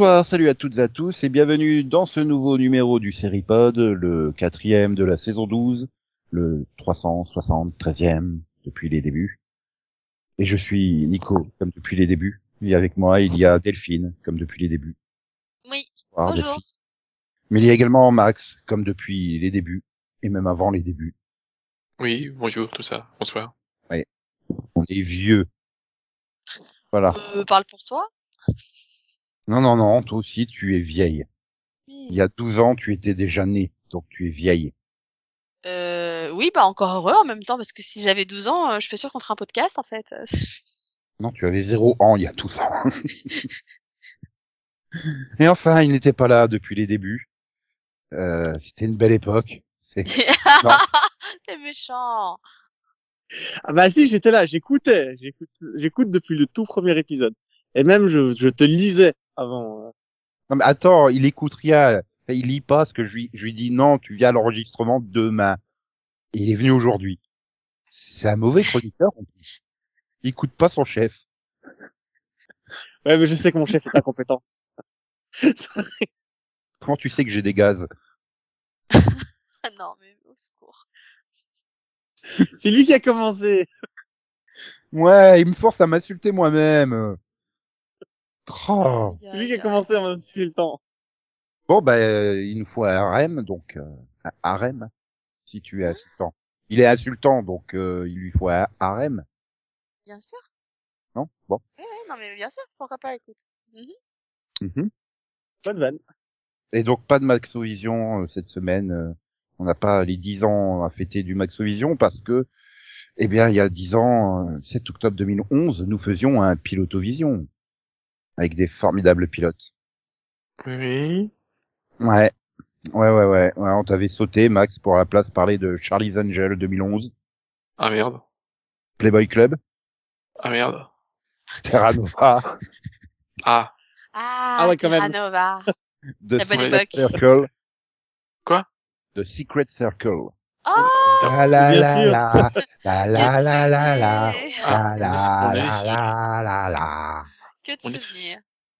Bonsoir, salut à toutes et à tous et bienvenue dans ce nouveau numéro du Seripod, le quatrième de la saison 12, le 373e depuis les débuts. Et je suis Nico, comme depuis les débuts. Et avec moi, il y a Delphine, comme depuis les débuts. Oui. Bonsoir, Bonjour. Delphine. Mais il y a également Max, comme depuis les débuts, et même avant les débuts. Oui, bonjour, tout ça. Bonsoir. On est vieux. Voilà. Euh, parle pour toi. Non, non, non, toi aussi, tu es vieille. Oui. Il y a 12 ans, tu étais déjà née, donc tu es vieille. Euh, oui, bah encore heureux en même temps, parce que si j'avais 12 ans, euh, je suis sûre qu'on ferait un podcast en fait. Non, tu avais zéro an il y a 12 ans. Et enfin, il n'était pas là depuis les débuts. Euh, C'était une belle époque. C'est méchant. Ah bah si, j'étais là, j'écoutais, j'écoute, j'écoute depuis le tout premier épisode. Et même je, je te lisais avant. euh. Non mais attends, il écoute rien. Il lit pas ce que je lui, je lui dis non, tu viens à l'enregistrement demain. Et il est venu aujourd'hui. C'est un mauvais chroniqueur en plus. Il écoute pas son chef. Ouais, mais je sais que mon chef est incompétent. Comment tu sais que j'ai des gaz? Ah non, mais au secours. C'est lui qui a commencé. Ouais, il me force à m'insulter moi-même. Oh. C'est lui qui a commencé en m'insultant. Bon, bah, euh, il nous faut un harem, donc euh, un harem, si tu es insultant. Il est insultant, donc euh, il lui faut un harem, Bien sûr. non? Bon. Ouais, non mais bien sûr, pourquoi pas, écoute. Mhm. Bonne vanne. Et donc pas de Maxovision euh, cette semaine. euh, on n'a pas les 10 ans à fêter du Maxovision parce que, eh bien, il y a 10 ans, euh, 7 octobre 2011, nous faisions un Pilotovision avec des formidables pilotes. Oui. Ouais. Ouais, ouais, ouais. ouais on t'avait sauté, Max, pour à la place parler de Charlie's Angel 2011, Ah merde. Playboy Club, Ah merde. Terra Nova, Ah. Ah, Ah ouais, quand même. Terra Nova. The La bonne époque. Circle. Quoi? The Secret Circle. Oh, La la la la, la la la la la, Ah, la la la la Que On de est, souvenirs.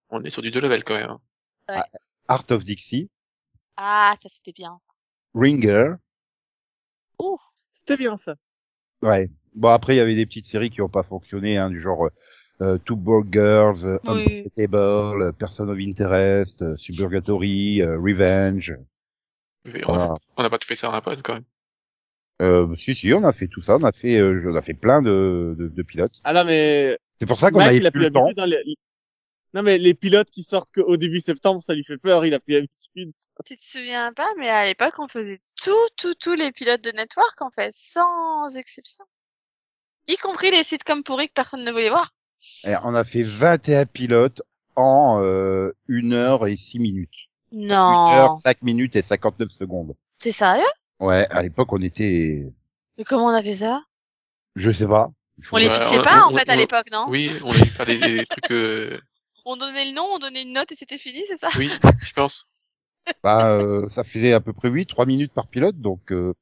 on est sur du deux level quand même. hein. Art of Dixie, Ah, ça c'était bien ça. Ringer. Ouh. C'était bien ça. Ouais. Bon après il y avait des petites séries qui ont pas fonctionné, hein, du genre euh, Two Broke Girls, euh, Oui. Unpredictable, euh, Person of Interest, euh, Suburgatory, euh, Revenge. Mais on a- Voilà. On n'a pas tout fait ça en pod quand même. Euh, si si, on a fait tout ça, on a fait, euh, on a fait plein de, de, de pilotes. Ah là, mais C'est pour ça qu'on a plus plus le temps. dans les... Non mais les pilotes qui sortent qu'au début septembre, ça lui fait peur, il a plus l'habitude. Tu te souviens pas, mais à l'époque on faisait tout, tout, tous les pilotes de network en fait, sans exception. Y compris les sitcoms pourris que personne ne voulait voir. Et on a fait 21 pilotes en euh, 1 heure et 6 minutes. 1 heure, Non. 5 minutes et 59 secondes. T'es sérieux? Ouais, à l'époque on était, Mais comment on a fait ça? je sais pas. On les pitchait pas on- en fait à l'époque, non? Oui, on a dû faire des, des trucs. Euh... On donnait le nom, on donnait une note et c'était fini, c'est ça? Oui, je pense. Bah, euh, ça faisait à peu près 8, 3 minutes par pilote, donc... Euh...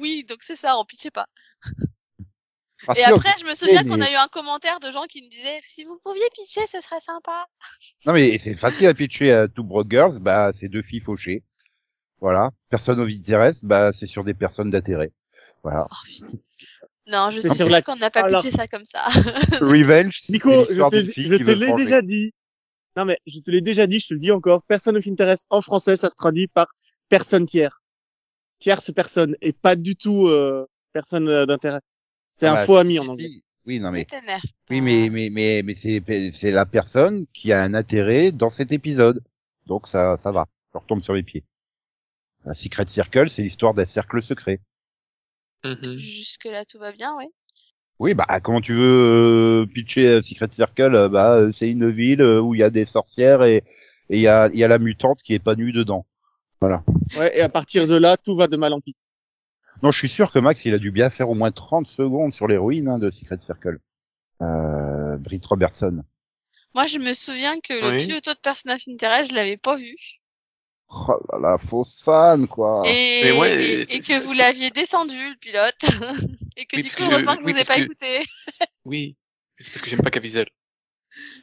Oui, donc c'est ça, on pitchait pas. ah, Et si, après, je me souviens mais- qu'on a eu un commentaire de gens qui nous disaient si vous pouviez pitcher, ce serait sympa. Non mais c'est facile à pitcher à Two Broke Girls, bah c'est deux filles fauchées. Voilà. Personne au interest, bah c'est sur des personnes d'intérêt. Voilà. Oh putain. Non, je suis la- qu'on n'a pas Ah, là. pitché ça comme ça. Revenge, Nico, je te, l'ai déjà dit. Non mais je te l'ai déjà dit, je te le dis encore. Personne qui intéresse en français, ça se traduit par personne tiers. Tierce personne et pas du tout euh, personne euh, d'intérêt. C'est Ah un bah, faux ami en anglais. Oui, non mais oui mais mais mais mais c'est c'est la personne qui a un intérêt dans cet épisode. Donc ça ça va. Je retombe sur les pieds. Un Secret Circle, c'est l'histoire d'un cercle secret. Mhm. Jusque là, tout va bien, oui. Oui, bah comment tu veux euh, pitcher euh, Secret Circle euh, Bah c'est une ville où il y a des sorcières et il y a il y a la mutante qui est pas nue dedans. Voilà. Ouais, et à partir de là, tout va de mal en pis. Non, je suis sûr que Max, il a dû bien faire au moins 30 secondes sur l'héroïne hein, de Secret Circle. Euh, Britt Robertson. Moi, je me souviens que le Oui. piloto de Person of Interest, je l'avais pas vu. Oh là là, fausse fan, quoi. Et, ouais, et, que vous l'aviez descendu, le pilote. et que Oui, du coup, que je- heureusement que oui, vous avez parce pas que- écouté. Oui. C'est parce que j'aime pas Caviezel.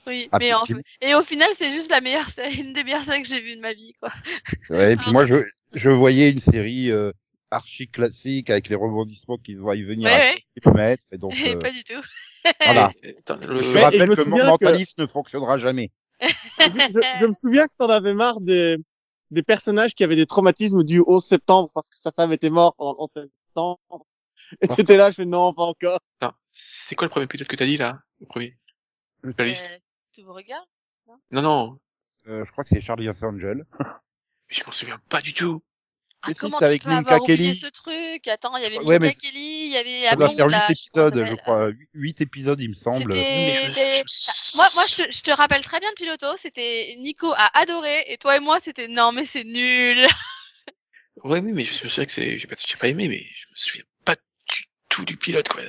Oui, Ah, mais en... puis- et au final, c'est juste la meilleure série, une des meilleures séries que j'ai vues de ma vie, quoi. Ouais, et puis Ah, moi, je, je voyais une série euh, archi classique avec les rebondissements qui vont y venir Ouais, à ouais. kilomètres. Et donc, Et euh, pas du tout. voilà. Attends, Je le- rappelle je me que mon que- mentalisme ne fonctionnera jamais. je, je me souviens que t'en avais marre des, des personnages qui avaient des traumatismes du 11 septembre parce que sa femme était morte pendant le 11 septembre. Et Ah. t'étais là, je fais non, pas encore. Non, c'est quoi le premier pilote que t'as dit là? Le premier? Liste? Euh, tu vous regardes? Non, non, Euh, je crois que c'est Charlie Angel. mais je m'en souviens pas du tout. Ah, comment c'est tu avec peux Minka avoir oublié Kelly. ce truc? Attends, il y avait Ouais, Minka Kelly, il y avait Ça doit Ablon, faire là, épisodes, je crois. Huit- Huit épisodes, il me semble. Mais C'était... je- Moi, moi je, te, je te rappelle très bien de Piloto, c'était Nico a adoré, et toi et moi, c'était non, mais c'est nul. Ouais, oui, mais je me souviens que c'est, j'ai pas, j'ai pas aimé, mais je me souviens pas du tout du pilote, quoi.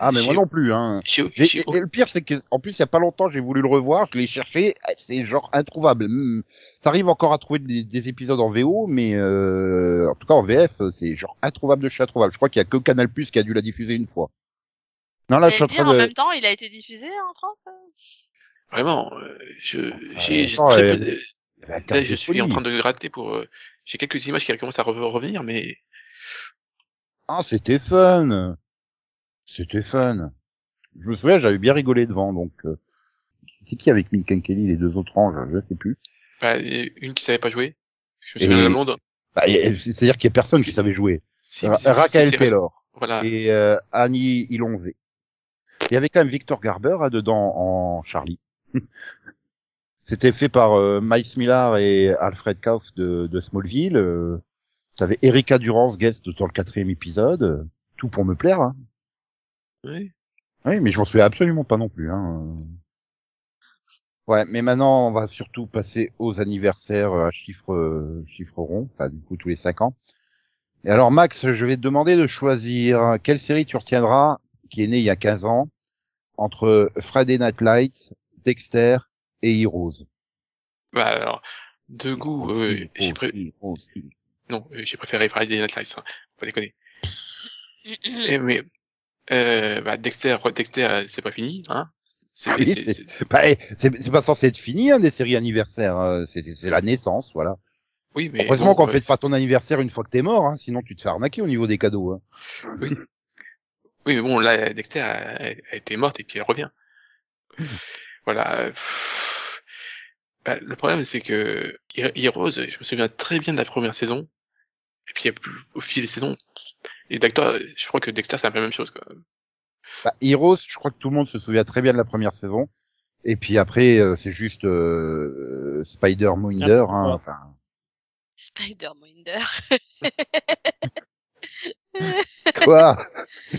Ah, mais moi non plus, hein. Et, et le pire, c'est que, en plus, il y a pas longtemps, j'ai voulu le revoir, je l'ai cherché, ah, c'est genre introuvable. Hmm. T'arrives encore à trouver des, des épisodes en VO, mais euh, en tout cas en VF, c'est genre introuvable de chez introuvable. Je crois qu'il y a que Canal Plus qui a dû la diffuser une fois. Non, là, je suis en train en de. même temps, il a été diffusé en France euh vraiment, euh, je, j'ai, j'ai euh, de- là, carte je de suis en train de gratter pour, euh, j'ai quelques images qui commencent à re- revenir, mais Ah, c'était fun. C'était fun. Je me souviens, j'avais bien rigolé devant, donc. euh, C'est qui avec Minka Kelly, les deux autres anges, je sais plus. bah, une qui savait pas jouer. Je me Et- souviens de. Bah, C'est-à-dire qu'il y a personne qui savait jouer. Si, Ra- si, si, Raquel Taylor. Voilà. et euh, Annie Ilonzé. Il y avait quand même Victor Garber hein, dedans en Charlie. C'était fait par euh, Miles Millar et Alfred Kauf de, de Smallville. Euh, T'avais Erika Durance guest dans le quatrième épisode. Tout pour me plaire. Hein. Oui. Oui, mais je m'en souviens absolument pas non plus. Hein. Ouais, mais maintenant on va surtout passer aux anniversaires à chiffres euh, chiffres ronds, enfin du coup tous les cinq ans. Et alors Max, je vais te demander de choisir quelle série tu retiendras, qui est née il y a 15 ans, entre Friday Night Lights, Dexter et Heroes. Bah, alors, de goût, euh, j'ai pré- non, euh, j'ai préféré Friday Night Lights, hein. Faut pas déconner. Et, mais, euh, bah, Dexter, Dexter, euh, c'est pas fini, hein. C'est, Ah oui, c'est pas censé être fini hein, des séries anniversaires, euh, c'est la naissance, voilà. oui, mais. Heureusement qu'on euh, fête pas ton anniversaire une fois que t'es mort, hein, sinon tu te fais arnaquer au niveau des cadeaux. Hein. Oui, mais bon, là, Dexter a, a été morte et puis elle revient. voilà. euh. Bah, le problème, c'est que He- Heroes, je me souviens très bien de la première saison. Et puis, au fil des saisons, et Dexter, je crois que Dexter, c'est un peu la même chose, quoi. Bah, Heroes, je crois que tout le monde se souvient très bien de la première saison. Et puis après, euh, c'est juste euh, Spider Moinder. Ah, Hein, enfin, Spider-Minder. quoi?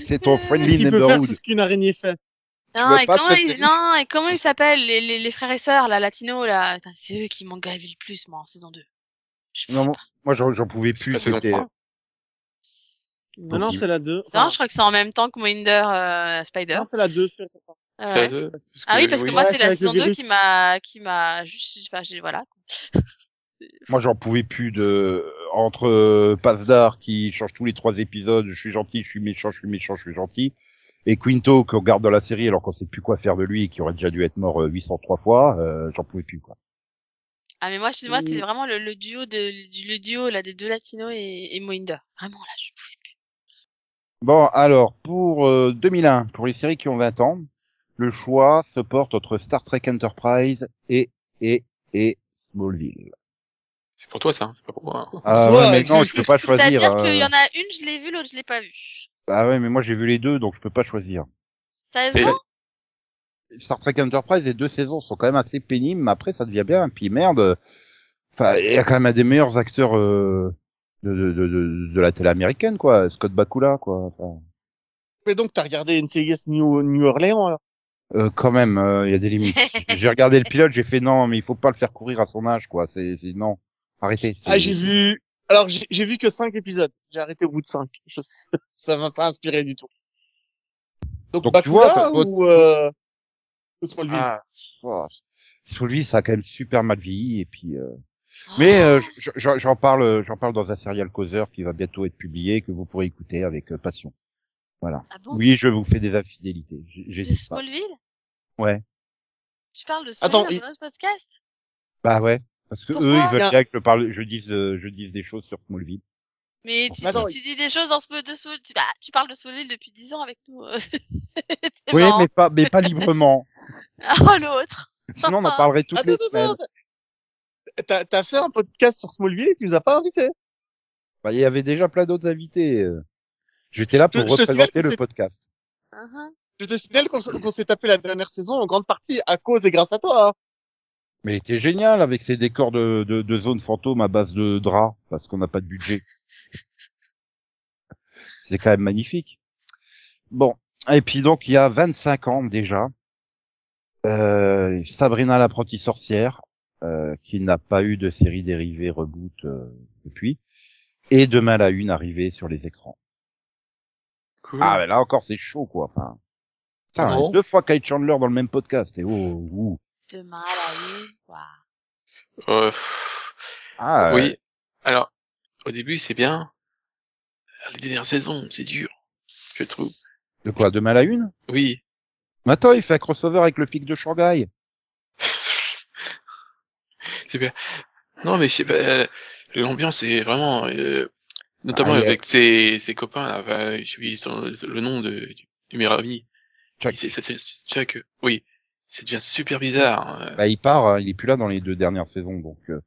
C'est ton friendly qu'il peut faire neighborhood. tout ce qu'une araignée fait? Non, et comment ils, non, et comment ils s'appellent, les, les, les frères et sœurs, là, latinos, là? C'est eux qui m'ont gavé le plus, moi, en saison 2. Je Non. Moi, j'en pouvais C'est plus. c'était- 3. Non, non, c'est la 2. Non, je crois que c'est en même temps que Moinder, euh, Spider. Non, c'est la 2, c'est certain. Ah C'est ouais. la deux, Ah oui, parce que moi, c'est la saison 2 virus. qui m'a, qui m'a juste, enfin, j'ai, voilà. Moi, j'en pouvais plus de entre euh, Pasdar qui change tous les trois épisodes. Je suis gentil, je suis méchant, je suis méchant, je suis gentil. Et Quinto qu'on regarde dans la série alors qu'on sait plus quoi faire de lui et qui aurait déjà dû être mort euh, 803 fois. euh, j'en pouvais plus quoi. Ah, mais moi, je, moi, c'est Mm. vraiment le, le duo de, le duo, là, des deux latinos et, et Moinder. Vraiment, là, je pouvais plus. Bon, alors, pour euh, 2001, pour les séries qui ont 20 ans, le choix se porte entre Star Trek Enterprise et, et, et Smallville. C'est pour toi, ça, hein, c'est pas pour moi. hein. Ah Ouais, ouais, mais non, je- peux pas choisir. C'est-à-dire euh, qu'il y en a une, je l'ai vue, l'autre, je l'ai pas vue. Ah ouais, mais moi j'ai vu les deux, donc je peux pas choisir. Sérieusement? Star Trek Enterprise, les deux saisons sont quand même assez pénibles, mais après ça devient bien. Puis merde, euh, enfin, il y a quand même un des meilleurs acteurs euh, de, de, de, de, de la télé américaine, quoi, Scott Bakula, quoi. Enfin, Mais donc, t'as regardé NCIS New, New Orleans, alors? Euh, quand même, euh, il y a des limites. j'ai regardé le pilote, j'ai fait non, mais il faut pas le faire courir à son âge, quoi. C'est, c'est non, arrêtez. Ah, j'ai vu... Alors, j'ai j'ai vu que 5 épisodes. J'ai arrêté au bout de 5. Je... Ça m'a pas inspiré du tout. Donc, Donc, tu Bakula vois, votre- ou, euh... ou Smallville Ah, oh, Smallville, ça a quand même super mal vieilli, et puis. euh, Mais euh, j'en parle, j'en parle dans un serial causeur qui va bientôt être publié que vous pourrez écouter avec euh, passion. Voilà. Ah bon? Oui, je vous fais des infidélités. De J'hésite pas. Smallville? Ouais. Tu parles de Attends, Smallville il- dans notre podcast? Bah ouais, parce que Pourquoi? eux, ils veulent Bien. que je parle, je dise, euh, je dise des choses sur Smallville. Mais tu, Attends, tu dis des choses dans ce de Smallville. Tu, bah, tu parles de Smallville depuis 10 ans avec nous. C'est Oui, marrant. mais pas, mais pas librement. Oh, l'autre. Sinon, on en parlerait toutes Attends, les semaines. attends. T'as, t'as fait un podcast sur Smallville et tu nous as pas invités. Bah, il y avait déjà plein d'autres invités. euh. J'étais là pour Je- représenter le podcast. Mhm. Je te signale qu'on, s'est tapé la dernière saison en grande partie à cause et grâce à toi. hein. Mais il était génial avec ses décors de, de, de zone fantôme à base de draps, parce qu'on n'a pas de budget. C'est quand même magnifique. Bon. Et puis donc, il y a 25 ans déjà, euh, Sabrina l'apprentie sorcière, euh, qui n'a pas eu de série dérivée reboot euh, depuis, et demain la une arrivée sur les écrans. Cool. Ah, mais là encore, c'est chaud, quoi. Enfin, putain, Ah deux fois Kate Chandler dans le même podcast. Et oh, ouh. Demain à la une. Waouh. Euh, Ah, oui. Alors, au début, c'est bien. Les dernières saisons, c'est dur. Je trouve. de quoi Demain la une? Oui. Mais attends, il fait un crossover avec le flic de Shanghai. C'est bien. Non, mais je sais pas, euh, l'ambiance est vraiment, euh, notamment Ah, avec ses, ses copains, là, bah, je suis le nom de, du, du ami. Chuck. C'est, c'est, c'est- Chuck, oui. Ça devient super bizarre. hein. Bah, il part, hein, il est plus là dans les deux dernières saisons, donc euh,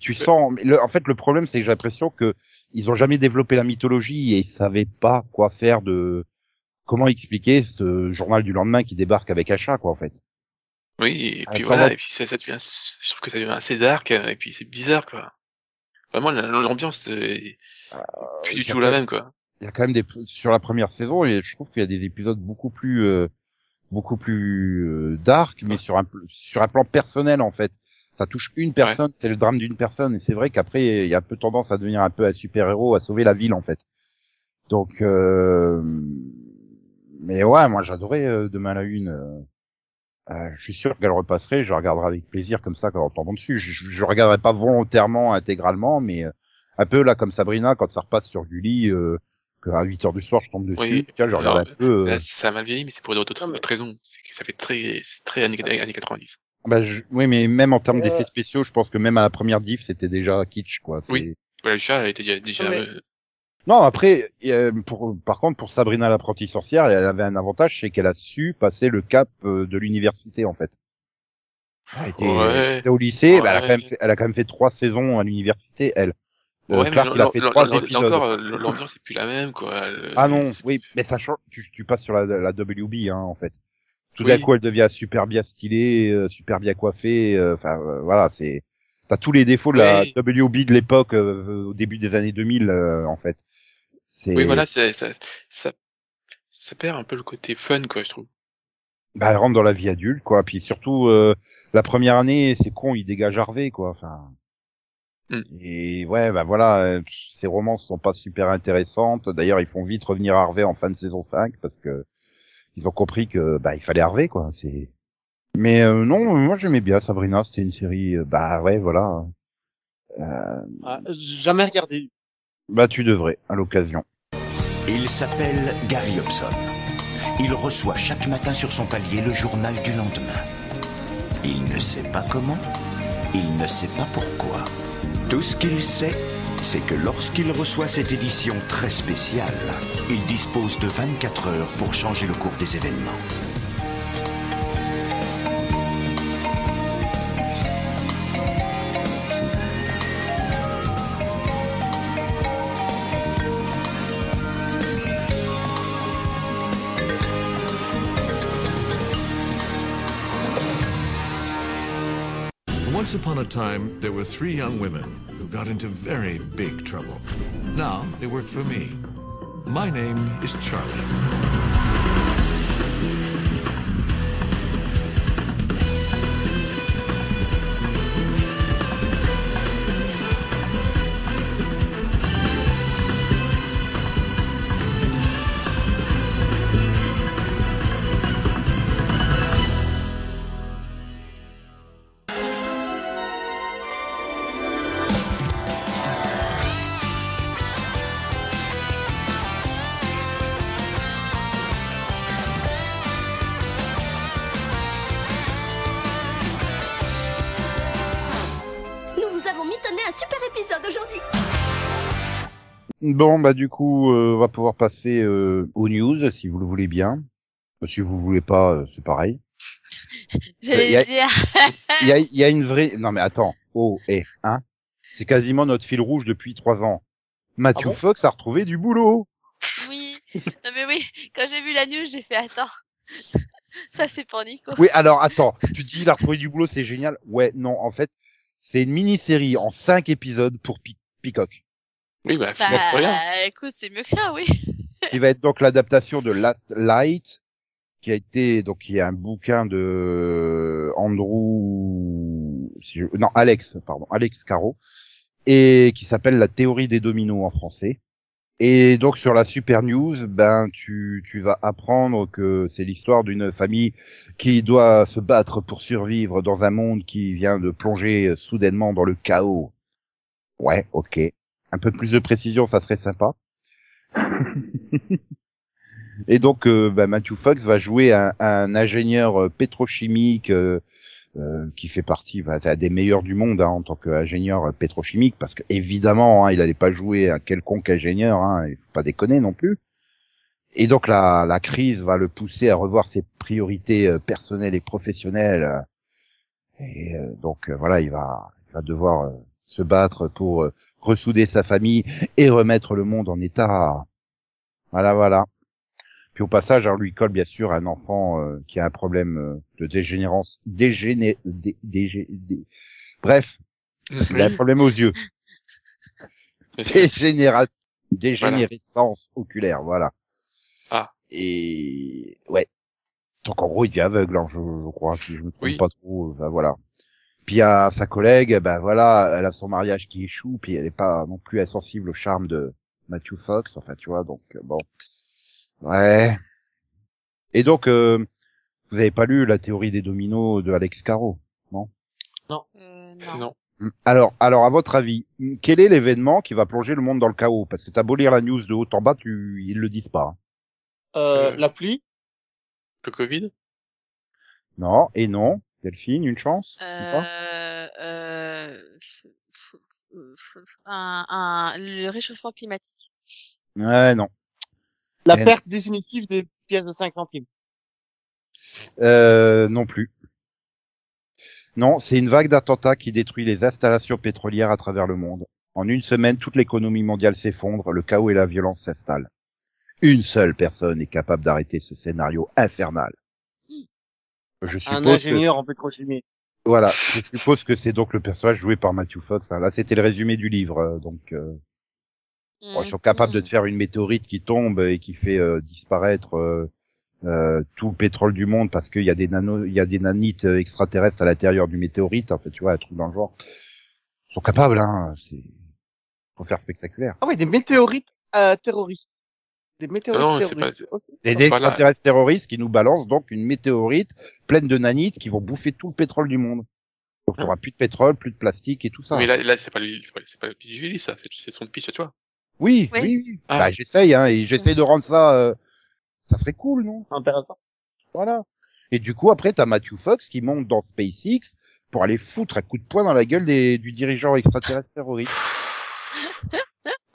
tu sens. mais le- en fait, le problème, c'est que j'ai l'impression que ils ont jamais développé la mythologie et ils savaient pas quoi faire de comment expliquer ce journal du lendemain qui débarque avec un chat, quoi, en fait. Oui, et puis voilà, et puis ça, ça devient, je trouve que ça devient assez dark, euh, et puis c'est bizarre, quoi. Vraiment, la- l'ambiance, euh, est plus du tout la même, quoi. Il y a quand même des sur la première saison je trouve qu'il y a des épisodes beaucoup plus euh, beaucoup plus euh, dark, mais sur un sur un plan personnel en fait. Ça touche une personne, c'est le drame d'une personne et c'est vrai qu'après il y a un peu tendance à devenir un peu un super héros, à sauver la ville en fait. Donc euh, mais ouais, moi j'adorais euh, demain à la une. Euh, je suis sûr qu'elle repasserait, je la regarderai avec plaisir comme ça quand on tombe dessus. Je, je, je regarderai pas volontairement, intégralement, mais euh, un peu là comme Sabrina quand ça repasse sur Gulli, euh, qu'à 8 heures du soir je tombe dessus. Oui. Tiens, je regarde Alors, un peu. euh, Là, ça a mal vieilli, mais c'est pour d'autres Non, mais- d'autres raisons. C'est que ça fait très, très années, années 90. bah, je- oui, mais même en termes Euh, d'effets spéciaux, je pense que même à la première diff, c'était déjà kitsch, quoi. Oui. Voilà, le chat était déjà, déjà mais- euh, Non, après, pour, par contre, pour Sabrina l'apprentie sorcière, elle avait un avantage, c'est qu'elle a su passer le cap euh, de l'université, en fait. Elle était, Ouais. elle était au lycée, bah, elle a quand même fait, elle a quand même fait trois saisons à l'université, elle. Euh, ouais, mais il a fait trois épisodes. encore, euh, l'ambiance est plus la même, quoi. Ah non, oui, mais ça change, tu, tu passes sur la, la WB, hein, en fait. Tout Oui. d'un coup, elle devient super bien stylée, super bien coiffée, enfin, euh, voilà, c'est, t'as tous les défauts de Oui. la WB de l'époque, euh, au début des années 2000, euh, en fait. Oui, voilà, c'est, ça, ça, ça perd un peu le côté fun, quoi, je trouve. bah, elle rentre dans la vie adulte, quoi, puis surtout, euh, la première année, c'est con, il dégage Harvey, quoi, enfin. Hmm. Et ouais, bah voilà, euh, ces romances sont pas super intéressantes. D'ailleurs, ils font vite revenir Harvey en fin de saison 5 parce que ils ont compris que bah il fallait Harvey quoi. C'est. Mais euh, non, moi j'aimais bien Sabrina. C'était une série. euh, bah ouais, voilà. Euh, Ah, jamais regardé. Bah tu devrais à l'occasion. Il s'appelle Gary Hobson. Il reçoit chaque matin sur son palier le journal du lendemain. Il ne sait pas comment, il ne sait pas pourquoi. Tout ce qu'il sait, c'est que lorsqu'il reçoit cette édition très spéciale, il dispose de 24 heures pour changer le cours des événements. Time, there were three young women who got into very big trouble. Now they work for me. My name is Charlie. Bon, bah du coup, euh, on va pouvoir passer euh, aux news, si vous le voulez bien. Bah, Si vous voulez pas, euh, c'est pareil. J'allais dire. Il y a, y a une vraie... Non mais attends, oh, eh, hein C'est quasiment notre fil rouge depuis trois ans. Matthew Ah bon? Fox a retrouvé du boulot. Oui. Non mais oui, quand j'ai vu la news, j'ai fait attends. Ça c'est pour Nico. Oui, alors attends, tu dis il a retrouvé du boulot, c'est génial. Ouais, non, en fait, c'est une mini-série en cinq épisodes pour Peacock, Oui, bah, c'est Bah, pas rien. écoute, c'est mieux que ça, oui. qui va être donc l'adaptation de Last Light, qui a été donc qui est un bouquin de Andrew, si je- non Alex, pardon, Alex Caro, et qui s'appelle La théorie des dominos en français. Et donc sur la Super News, ben tu tu vas apprendre que c'est l'histoire d'une famille qui doit se battre pour survivre dans un monde qui vient de plonger soudainement dans le chaos. Ouais, ok. Un peu plus de précision, ça serait sympa. Et donc, euh, bah, Matthew Fox va jouer un, un ingénieur euh, pétrochimique euh, euh, qui fait partie bah, des meilleurs du monde hein, en tant qu'ingénieur pétrochimique, parce que évidemment, hein, il n'allait pas jouer un quelconque ingénieur, hein, il faut pas déconner non plus. Et donc la, la crise va le pousser à revoir ses priorités personnelles et professionnelles. Et euh, donc voilà, il va, il va devoir se battre pour euh, ressouder sa famille et remettre le monde en état. Voilà, voilà. Puis au passage, on lui colle bien sûr un enfant euh, qui a un problème euh, de dégénérance, dégéné, dé, dégé- dé- bref, il a un problème aux yeux, dégénéra, dégénérescence oculaire, voilà. Ah. Et ouais. Donc en gros, il devient aveugle, hein, je, je crois, si je me trompe Oui. pas trop. ben, voilà. Puis à sa collègue, ben voilà, elle a son mariage qui échoue, puis elle est pas non plus insensible au charme de Matthew Fox, enfin tu vois, donc euh, bon. Ouais. Et donc, euh, vous avez pas lu la théorie des dominos de Alex Caro Euh, non. Non. Hmm. Alors, alors à votre avis, hmm, quel est l'événement qui va plonger le monde dans le chaos? Parce que t'as beau lire la news de haut en bas, tu, ils le disent pas. hein. Euh, Euh. La pluie? Le Covid? Non, et non. Delphine, une chance Euh, euh, un, un, le réchauffement climatique. Ouais, non. La perte définitive des pièces de 5 centimes. Euh, non plus. Non, c'est une vague d'attentats qui détruit les installations pétrolières à travers le monde. En une semaine, toute l'économie mondiale s'effondre, le chaos et la violence s'installent. Une seule personne est capable d'arrêter ce scénario infernal. Je Un suppose que, ingénieur en pétrochimie. voilà, je suppose que c'est donc le personnage joué par Matthew Fox. hein. Là, c'était le résumé du livre, euh, donc euh, bon, ils sont capables de te faire une météorite qui tombe et qui fait euh, disparaître euh, euh, tout le pétrole du monde parce qu'il y a des nano, il y a des nanites extraterrestres à l'intérieur du météorite. En fait, tu vois, un truc dans le genre. Ils sont capables, hein. C'est faut faire spectaculaire. Ah oui, des météorites terroristes. Des météorites Non. Et des extraterrestres terroristes qui nous balancent donc une météorite pleine de nanites qui vont bouffer tout le pétrole du monde. Donc, il y aura plus de pétrole, plus de plastique et tout ça. Mais là, là c'est pas le, c'est pas- le livre, ça. C'est son pitch à toi. Oui, Oui. oui, oui. Ah. Bah, j'essaye, hein, et j'essaye de rendre ça, euh, ça serait cool, non? Intéressant. Voilà. Et du coup, après, t'as Matthew Fox qui monte dans SpaceX pour aller foutre un coup de poing dans la gueule des, du dirigeant extraterrestre terroriste.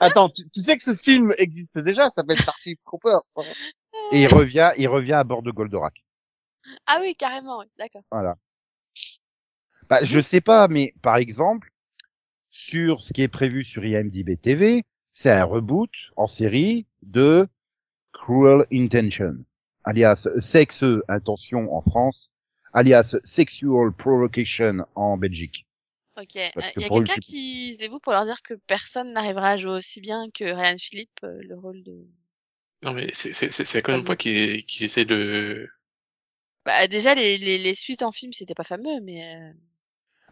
Attends, tu, tu sais que ce film existe déjà, ça s'appelle Starship Troopers. hein. Et il revient, il revient à bord de Goldorak. Ah oui, carrément, oui, d'accord. Voilà. Bah, je sais pas, mais par exemple, sur ce qui est prévu sur IMDb TV, c'est un reboot en série de Cruel Intention, alias Sexe Intention en France, alias Sexual Provocation en Belgique. Ok. Il que y a quelqu'un coup- qui se dévoue pour leur dire que personne n'arrivera à jouer aussi bien que Ryan Philippe, euh, le rôle de... Non, mais c'est, c'est, c'est, c'est la première fois qu'ils, qu'ils essaient de, Bah, déjà, les, les, les suites en film, c'était pas fameux, mais... euh,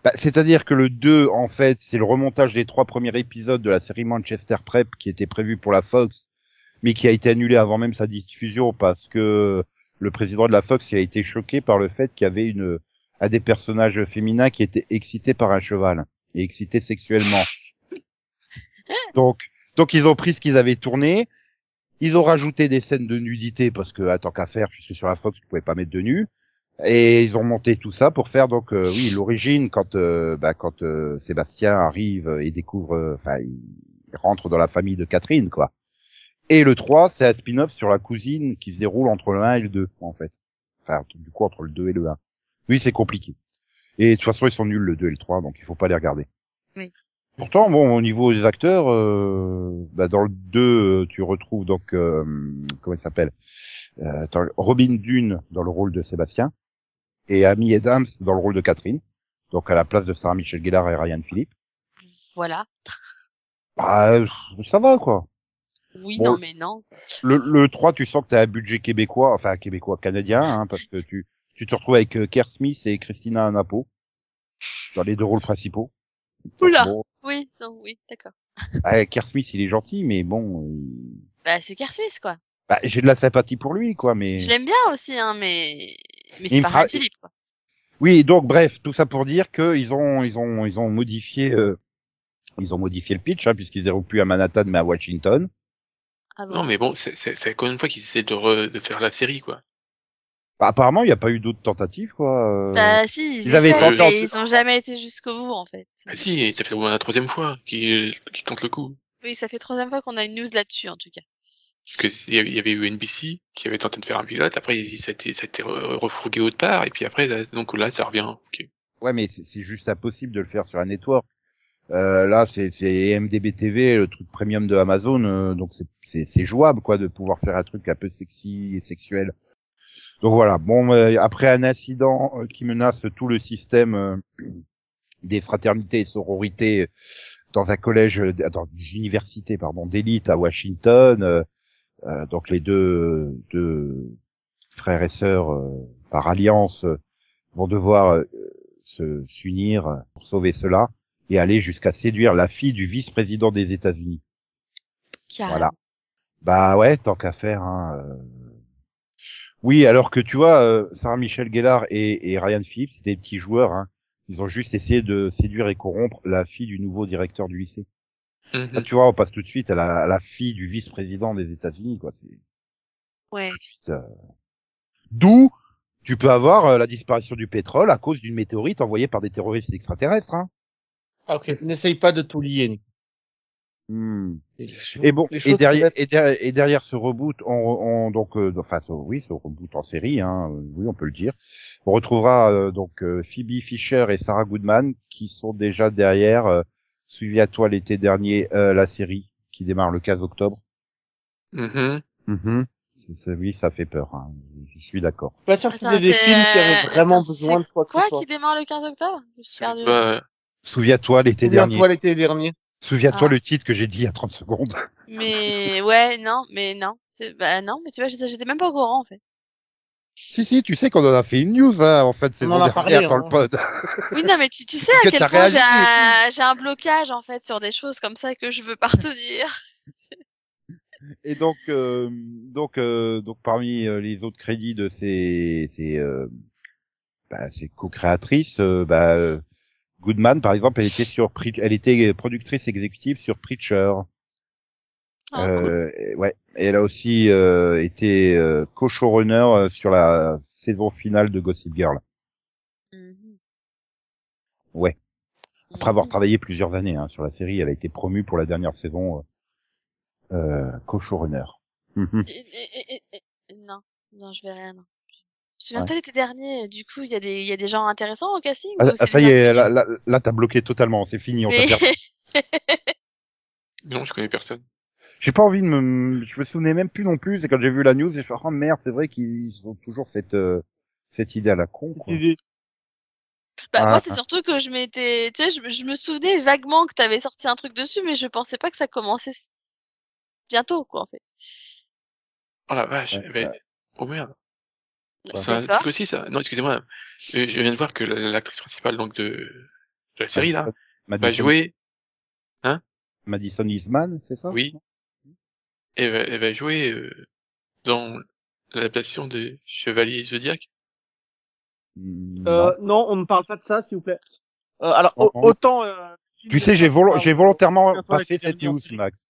Bah, C'est-à-dire que le 2, en fait, c'est le remontage des trois premiers épisodes de la série Manchester Prep qui était prévu pour la Fox, mais qui a été annulé avant même sa diffusion parce que le président de la Fox il a été choqué par le fait qu'il y avait une un des personnages féminins qui était excité par un cheval et excité sexuellement. Donc, donc ils ont pris ce qu'ils avaient tourné, ils ont rajouté des scènes de nudité parce que, à tant qu'à faire, puisque sur la Fox, tu pouvais pas mettre de nu. Et ils ont monté tout ça pour faire donc euh, oui l'origine quand euh, bah, quand euh, Sébastien arrive et découvre euh, enfin il rentre dans la famille de Catherine, quoi. Et le 3, c'est un spin-off sur la cousine qui se déroule entre le 1 et le 2, en fait. Enfin, du coup, entre le 2 et le 1. Oui, c'est compliqué. Et de toute façon, ils sont nuls, le 2 et le 3, donc il faut pas les regarder. Oui. Pourtant, bon, au niveau des acteurs, euh, bah, dans le 2, euh, tu retrouves donc, euh, comment il s'appelle euh, Robin Dune dans le rôle de Sébastien et Amy Adams dans le rôle de Catherine, donc à la place de Sarah Michel Gellar et Ryan Philippe. Voilà. Bah, euh, ça va, quoi. Oui, Bon. non, mais non. Le, le 3, tu sens que tu as un budget québécois, enfin québécois, canadien, hein, parce que tu, tu te retrouves avec euh, Kerr Smith et Christina Anapo dans les deux rôles principaux. Oula. Bon, Oui, non, oui, d'accord. ah, Kerr Smith, il est gentil, mais bon, il- Bah, c'est Kerr Smith, quoi. bah, j'ai de la sympathie pour lui, quoi, mais... Je l'aime bien aussi, hein, mais, mais c'est pas Ryan Philippe, quoi. Oui, donc bref, tout ça pour dire que ils ont ils ont ils ont modifié euh, ils ont modifié le pitch hein, puisqu'ils n'étaient plus à Manhattan mais à Washington. Ah bon? Non, mais bon, c'est c'est- c'est encore une fois qu'ils essaient de, re- de faire la série, quoi. Bah, apparemment, il n'y a pas eu d'autres tentatives quoi. euh. Bah, si, ils, Ils avaient essayent, tenté mais ils ont jamais été jusqu'au bout, en fait. Ah si, ça fait au moins la troisième fois qu'ils qu'ils tentent le coup. Oui, ça fait troisième fois qu'on a une news là-dessus, en tout cas. Parce que s'il y avait- il y avait eu NBC qui avait tenté de faire un pilote, après ça a été, ça a été re- refourgué autre part, et puis après, là, donc là, ça revient. ok. Ouais, mais c'est juste impossible de le faire sur un network. Euh, là, c'est MDB TV, le truc premium de Amazon, euh, donc c'est jouable quoi de pouvoir faire un truc un peu sexy et sexuel. Donc voilà. Bon, euh, après un incident euh, qui menace tout le système euh, des fraternités et sororités dans un collège, dans une université pardon d'élite à Washington, euh, euh, donc les deux deux frères et sœurs euh, par alliance euh, vont devoir euh, se s'unir pour sauver cela et aller jusqu'à séduire la fille du vice-président des États-Unis. Voilà. Bah ouais, tant qu'à faire. Hein, euh. Oui, alors que tu vois, euh, Sarah Michel Gellar et, et Ryan Phillips, c'était des petits joueurs. Hein. Ils ont juste essayé de séduire et corrompre la fille du nouveau directeur du lycée. Mhm. Là, tu vois, on passe tout de suite à la, à la fille du vice-président des États-Unis, quoi. C'est Ouais. euh, D'où tu peux avoir euh, la disparition du pétrole à cause d'une météorite envoyée par des terroristes extraterrestres. Hein. Ah, ok. N'essaye pas de tout lier. Hmm. Et, les choses- Et bon, et derrière, et derrière, et derrière ce reboot, on, on donc, euh, enfin, ce- oui, ce reboot en série, hein, oui, on peut le dire. On retrouvera euh, donc euh, Phoebe Fisher et Sarah Goodman qui sont déjà derrière. Euh, suivi à toi l'été dernier euh, la série qui démarre le 15 octobre. Mhm. Mhm. C'est- c'est- oui, ça fait peur. Hein. Je suis d'accord. Pas sûr que c'était des films qui avaient vraiment Attends, besoin de quoi que Quoi ce soit. qui démarre le 15 octobre? Je suis perdu. Bah, Souviens-toi l'été dernier. Souviens-toi l'été dernier. Souviens-toi Ah. le titre que j'ai dit il y a 30 secondes. Mais ouais, non, mais non. C'est- Bah non, mais tu vois, j'étais même pas au courant en fait. si, si, tu sais qu'on en a fait une news hein, en fait, parlé, dans hein. le pod. Oui, non, mais tu, tu sais à quel point j'ai un, j'ai un blocage en fait sur des choses comme ça que je veux pas retenir. Et donc, euh, donc, euh, donc parmi euh, les autres crédits de ces, ces, euh, bah, ces co-créatrices, euh, bah, euh, Goodman, par exemple, elle était sur, elle était productrice exécutive sur Preacher. Ah, Euh, et- ouais. Et elle a aussi euh, été euh, co-showrunner euh, sur la saison finale de Gossip Girl. Mhm. Ouais. Après avoir Mhm. travaillé plusieurs années hein, sur la série, elle a été promue pour la dernière saison euh, euh, co-showrunner. Et- et- Non, non, je vais rien. Non. Souviens-toi l'été dernier, du coup, il y a des, il y a des gens intéressants au casting Ah, ou ah, c'est ça y est, là, là, là t'as bloqué totalement, c'est fini, on t'a Mais- perdu. non, je connais personne. J'ai pas envie de me, je me souvenais même plus non plus, c'est quand j'ai vu la news, j'ai fait, oh merde, c'est vrai qu'ils ont toujours cette, euh, cette idée à la con, quoi. Cette idée. Bah, Ah, moi, c'est ah. surtout que je m'étais, tu sais, je, me- je me souvenais vaguement que t'avais sorti un truc dessus, mais je pensais pas que ça commençait bientôt, quoi, en fait. Oh la vache, Ouais, ben, oh merde. Je C'est un truc aussi, ça. Non, excusez-moi. Euh, Je viens de voir que la- l'actrice principale, donc, de, de la série, là, va Madison, jouer, Madison Eastman, c'est ça? oui. Elle va, elle va jouer, euh, dans l'adaptation de Chevalier Zodiac. Mm, Euh, non. on ne parle pas de ça, s'il vous plaît. Euh, alors, on- autant. euh, Tu sais, j'ai volo- j'ai volontairement passé cette news. Max.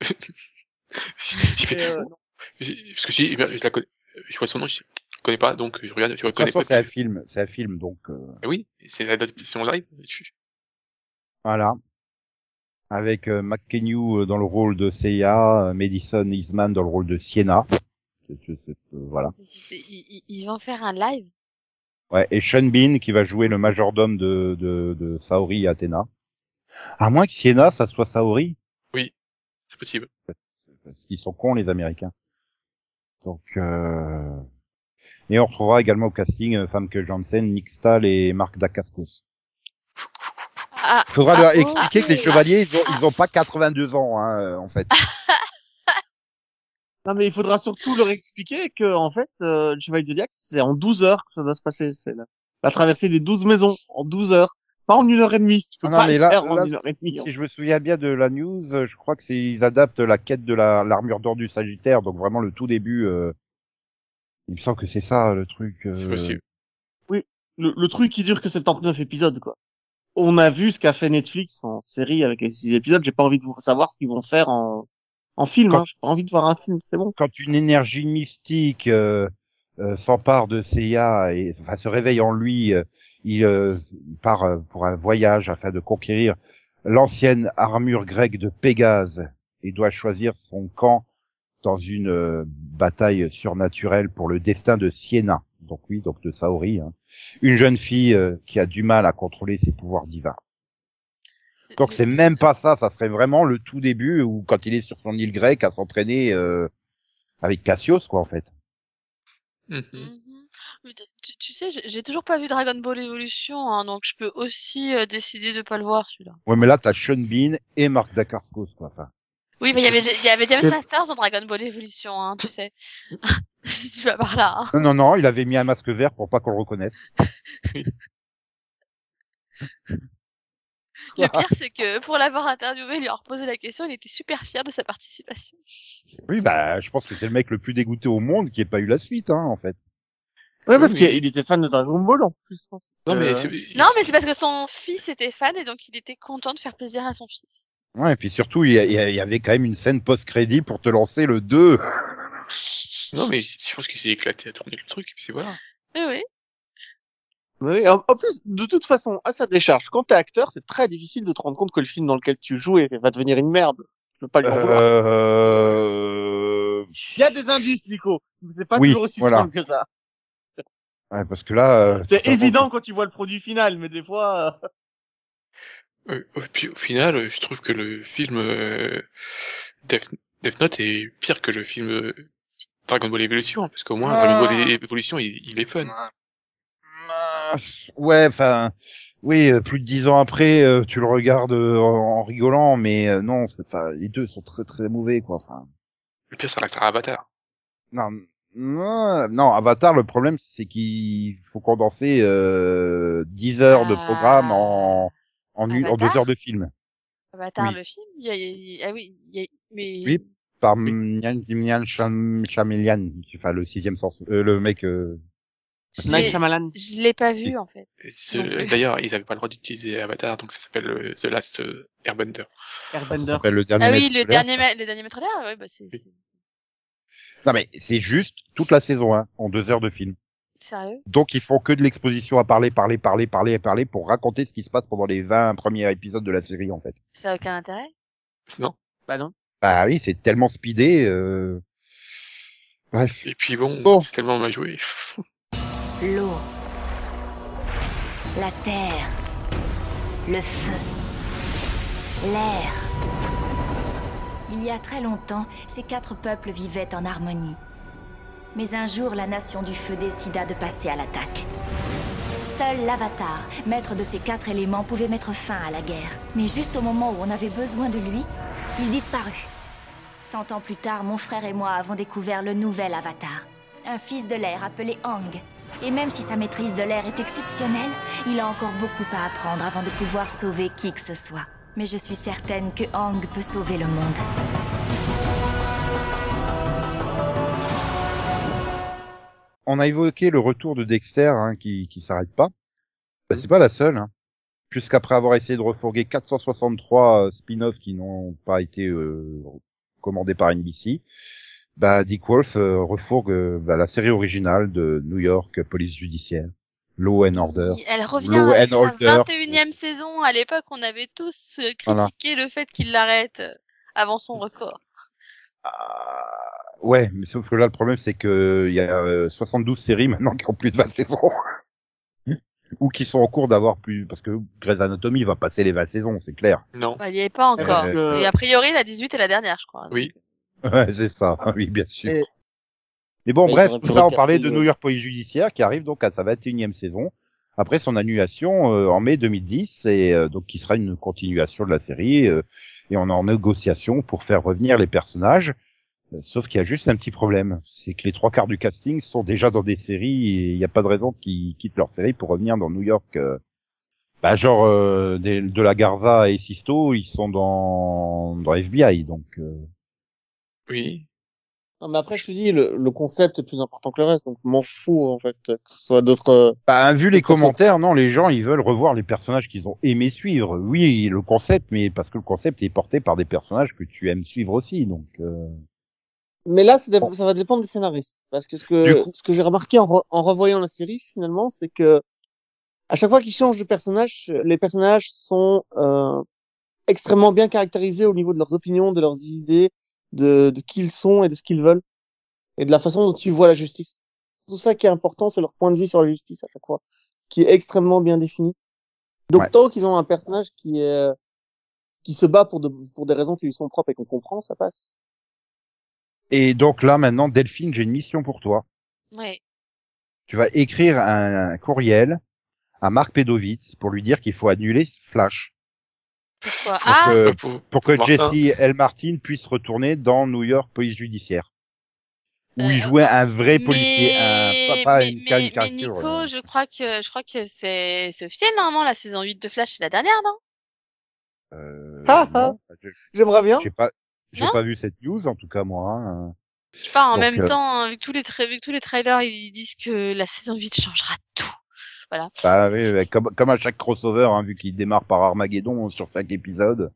J'ai fait, Mais, euh, j'ai- parce que j'ai, je la connais, je vois son nom, je connais pas, donc je regarde, je reconnais pas. c'est un film, c'est un film, donc, euh, Ah oui, c'est l'adaptation live. Je- voilà. avec euh, McKenyu euh, dans le rôle de Seiya, euh, Madison Eastman dans le rôle de Sienna. Je- je- je- euh, voilà. Ils, vont faire un live? Ouais, et Sean Bean qui va jouer le majordome de, de, de Saori et Athéna. À moins que Sienna, ça soit Saori, C'est possible. parce qu'ils sont cons les Américains. Donc, euh... et on retrouvera également au casting euh, Famke Janssen, Nick Stahl et Marc Dacascos. Ah, Faudra Ah, leur oh, expliquer ah, que les ah, chevaliers, ils ont, ils ont pas 82 ans, hein, euh, en fait. Non, mais il faudra surtout leur expliquer que, en fait, euh, le Chevalier Zodiac, c'est en 12 heures que ça doit se passer. C'est la, la traversée des 12 maisons en 12 heures. Pas en une heure et demie. Tu peux Ah non, pas mais là- faire en une heure et demie. hein. Si je me souviens bien de la news, euh, je crois que c'est ils adaptent la quête de la l'armure d'or du Sagittaire, donc vraiment le tout début. euh, Il me semble que c'est ça le truc. euh, C'est possible. Le, le truc qui dure que 79 épisodes, quoi. On a vu ce qu'a fait Netflix en série avec les 6 épisodes. J'ai pas envie de vous savoir ce qu'ils vont faire en, en film. Quand- Hein. J'ai pas envie de voir un film. C'est bon. Quand une énergie mystique euh, euh, s'empare de Seiya et enfin se réveille en lui, euh, il, euh, il part euh, pour un voyage afin de conquérir l'ancienne armure grecque de Pégase et doit choisir son camp dans une euh, bataille surnaturelle pour le destin de Sienna. Donc oui, donc de Saori, hein. une jeune fille euh, qui a du mal à contrôler ses pouvoirs divins. Donc c'est même pas ça, ça serait vraiment le tout début où quand il est sur son île grecque à s'entraîner euh, avec Cassios quoi en fait. Mais t- Tu, tu sais, j'ai j'ai toujours pas vu Dragon Ball Evolution, hein, donc je peux aussi euh, décider de pas le voir celui-là. Ouais mais là t'as Sean Bean et Marc Dacascos quoi. Enfin, Oui, mais il y avait, il y avait James Masters dans Dragon Ball Evolution, hein, tu sais. si tu vas par là. Hein. non non non, il avait mis un masque vert pour pas qu'on le reconnaisse. Le pire, c'est que pour l'avoir interviewé, lui avoir posé la question, il était super fier de sa participation. Oui bah je pense que c'est le mec le plus dégoûté au monde qui ait pas eu la suite hein en fait. Ouais, parce Oui. qu'il était fan de Dragon Ball en plus. Non, mais Euh, Non, mais c'est parce que son fils était fan et donc il était content de faire plaisir à son fils. Ouais et puis surtout il y, avait quand même une scène post-crédit pour te lancer le 2. Non, mais je pense qu'il s'est éclaté à tourner le truc, et puis c'est voilà. Oui, oui. Oui, en, en plus, de toute façon, à sa décharge, quand t'es acteur, c'est très difficile de te rendre compte que le film dans lequel tu joues va devenir une merde. Je peux pas lui en vouloir. Euh... Il y a des indices, Nico. C'est pas Oui, toujours aussi voilà. simple que ça. Ouais parce que là euh, C'est évident quand tu vois le produit final, mais des fois, euh, Euh, puis au final, euh, je trouve que le film euh, Death, Death Note est pire que le film euh, Dragon Ball Evolution, parce qu'au moins Ah. Dragon Ball Evolution, il, il est fun. Ah, Ouais, enfin, oui, euh, plus de dix ans après, euh, tu le regardes euh, en, en rigolant, mais euh, non, les deux sont très très mauvais, quoi. Enfin, Le pire, ça restera Avatar. non, non, non, Avatar, le problème, c'est qu'il faut condenser euh, 10 heures de Ah. programme en en, une, en Avatar deux heures de film Avatar, Oui. le film, il y a, il y a- ah oui, il y a, mais Oui. par Mian Mian Cham- Chamelian, enfin le sixième sens, euh, le mec. euh, je Night l'ai- Shyamalan. je l'ai pas vu en fait. Plus. D'ailleurs, ils avaient pas le droit d'utiliser Avatar, donc ça s'appelle euh, The Last euh, Airbender. Airbender. s'appelle le dernier. Ah oui, le dernier, le dernier maître d'air, ouais, bah c'est Oui. c'est- Non mais c'est juste toute la saison 1 en deux heures de film. Sérieux? Donc ils font que de l'exposition à parler, parler, parler, parler parler pour raconter ce qui se passe pendant les 20 premiers épisodes de la série en fait. Ça a aucun intérêt? Non. Bah non. Bah oui, c'est tellement speedé. Euh... Bref. Et puis bon, Bon. c'est tellement mal joué. L'eau, la terre, le feu, l'air. Il y a très longtemps, ces quatre peuples vivaient en harmonie. Mais un jour, la nation du feu décida de passer à l'attaque. Seul l'Avatar, maître de ces quatre éléments, pouvait mettre fin à la guerre. Mais juste au moment où on avait besoin de lui, il disparut. Cent ans plus tard, mon frère et moi avons découvert le nouvel Avatar. Un fils de l'air appelé Ang. Et même si sa maîtrise de l'air est exceptionnelle, il a encore beaucoup à apprendre avant de pouvoir sauver qui que ce soit. Mais je suis certaine que Ang peut sauver le monde. On a évoqué le retour de Dexter hein, qui qui s'arrête pas. Bah, c'est pas la seule. Hein. Puisqu'après avoir essayé de refourguer 463 euh, spin-offs qui n'ont pas été euh, commandés par NBC, bah Dick Wolf euh, refourgue euh, bah, la série originale de New York Police Judiciaire. Law and Order. Elle revient Law avec and sa Order. 21e saison. À l'époque, on avait tous euh, Voilà. critiqué le fait qu'il l'arrête avant son record. Ah, ouais, mais sauf que là, le problème, c'est que il y a euh, 72 séries maintenant qui ont plus de 20 saisons. Ou qui sont en cours d'avoir plus, parce que Grey's Anatomy va passer les 20 saisons, c'est clair. Non. Bah, il y est pas encore. Euh, Et a priori, la 18 est la dernière, je crois. Oui. Ouais, c'est ça, oui, bien sûr. Et- Mais bon, Mais bref, tout ça, on parlait de New York Police Judiciaire qui arrive donc à sa 21e saison après son annulation euh, en mai 2010 et euh, donc qui sera une continuation de la série euh, et on est en négociation pour faire revenir les personnages. Sauf qu'il y a juste un petit problème, c'est que les trois quarts du casting sont déjà dans des séries et il n'y a pas de raison qu'ils quittent leur série pour revenir dans New York. euh. Bah, genre euh, des- de la Garza et Sisto, ils sont dans dans FBI donc. euh, Oui. Non, mais après, je te dis, le, le concept est plus important que le reste, donc m'en fous, en fait, que ce soit d'autres... euh, Bah, vu les commentaires, non, les gens, ils veulent revoir les personnages qu'ils ont aimé suivre. Oui, le concept, mais parce que le concept est porté par des personnages que tu aimes suivre aussi, donc. euh, Mais là, ça, ça va dépendre des scénaristes. Parce que ce que, coup- ce que j'ai remarqué en, re- en revoyant la série, finalement, c'est que à chaque fois qu'ils changent de personnage, les personnages sont euh, extrêmement bien caractérisés au niveau de leurs opinions, de leurs idées, de, de qui ils sont et de ce qu'ils veulent, et de la façon dont ils voient la justice. Tout ça qui est important, c'est leur point de vue sur la justice à chaque fois, qui est extrêmement bien défini. Donc Ouais. tant qu'ils ont un personnage qui est qui se bat pour de, pour des raisons qui lui sont propres et qu'on comprend, ça passe. Et donc là, maintenant, Delphine, j'ai une mission pour toi. Ouais. Tu vas écrire un, courriel à Marc Pedovitz pour lui dire qu'il faut annuler Flash Pourquoi pour Ah, que, Euh, pour, pour que Martin. Jesse L. Martin puisse retourner dans New York Police Judiciaire. Où il Euh, jouait un vrai policier, mais, un papa, mais, une mais, ca- une mais caricature. Nico, je crois que je crois que c'est c'est officiel normalement la saison 8 de Flash c'est la dernière non? Euh, Ah, ah. J'aimerais bien. J'ai pas, j'ai pas vu cette news en tout cas moi. hein. Je sais pas en Donc, même euh, temps vu que tous les tra- tous les trailers ils disent que la saison 8 changera tout. Voilà. Bah oui, comme, comme à chaque crossover, hein, vu qu'il démarre par Armageddon sur cinq épisodes,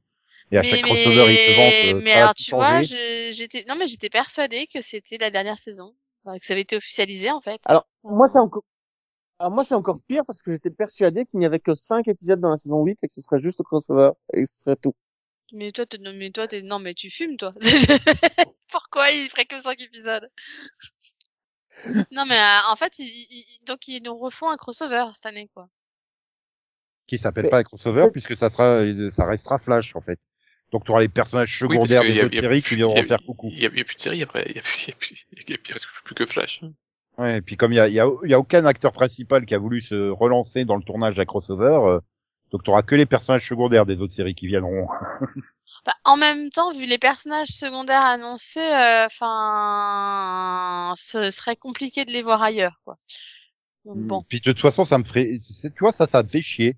et à mais chaque crossover il se vante. euh, mais alors tu vois, j'étais non mais j'étais persuadée que c'était la dernière saison, Enfin, que ça avait été officialisé en fait. Alors, Moi, c'est encore, alors moi, c'est encore pire parce que j'étais persuadé qu'il n'y avait que 5 épisodes dans la saison 8 et que ce serait juste le crossover et ce serait tout. Mais toi, t'es- non, mais toi, t'es, non, mais tu fumes, toi. Pourquoi il ferait que 5 épisodes? non, mais, euh, en fait, ils, ils- donc, ils nous refont un crossover cette année, quoi. Qui s'appelle Mais pas un crossover c'est- puisque ça sera, ça restera Flash en fait. Donc tu auras les personnages secondaires des y a- autres y a- séries qui viendront faire coucou. Il y a, il y a plus de série après. Il y a, plus- il y a, plus- il y a plus que Flash. Ouais, et puis comme il y a, il y, a, il y a aucun acteur principal qui a voulu se relancer dans le tournage d'un crossover, euh, donc tu auras que les personnages secondaires des autres séries qui viendront. Bah, en même temps, vu les personnages secondaires annoncés, euh, enfin, ce serait compliqué de les voir ailleurs, quoi. Donc, bon. Puis de toute façon, ça me ferait, tu vois, ça, ça me fait chier.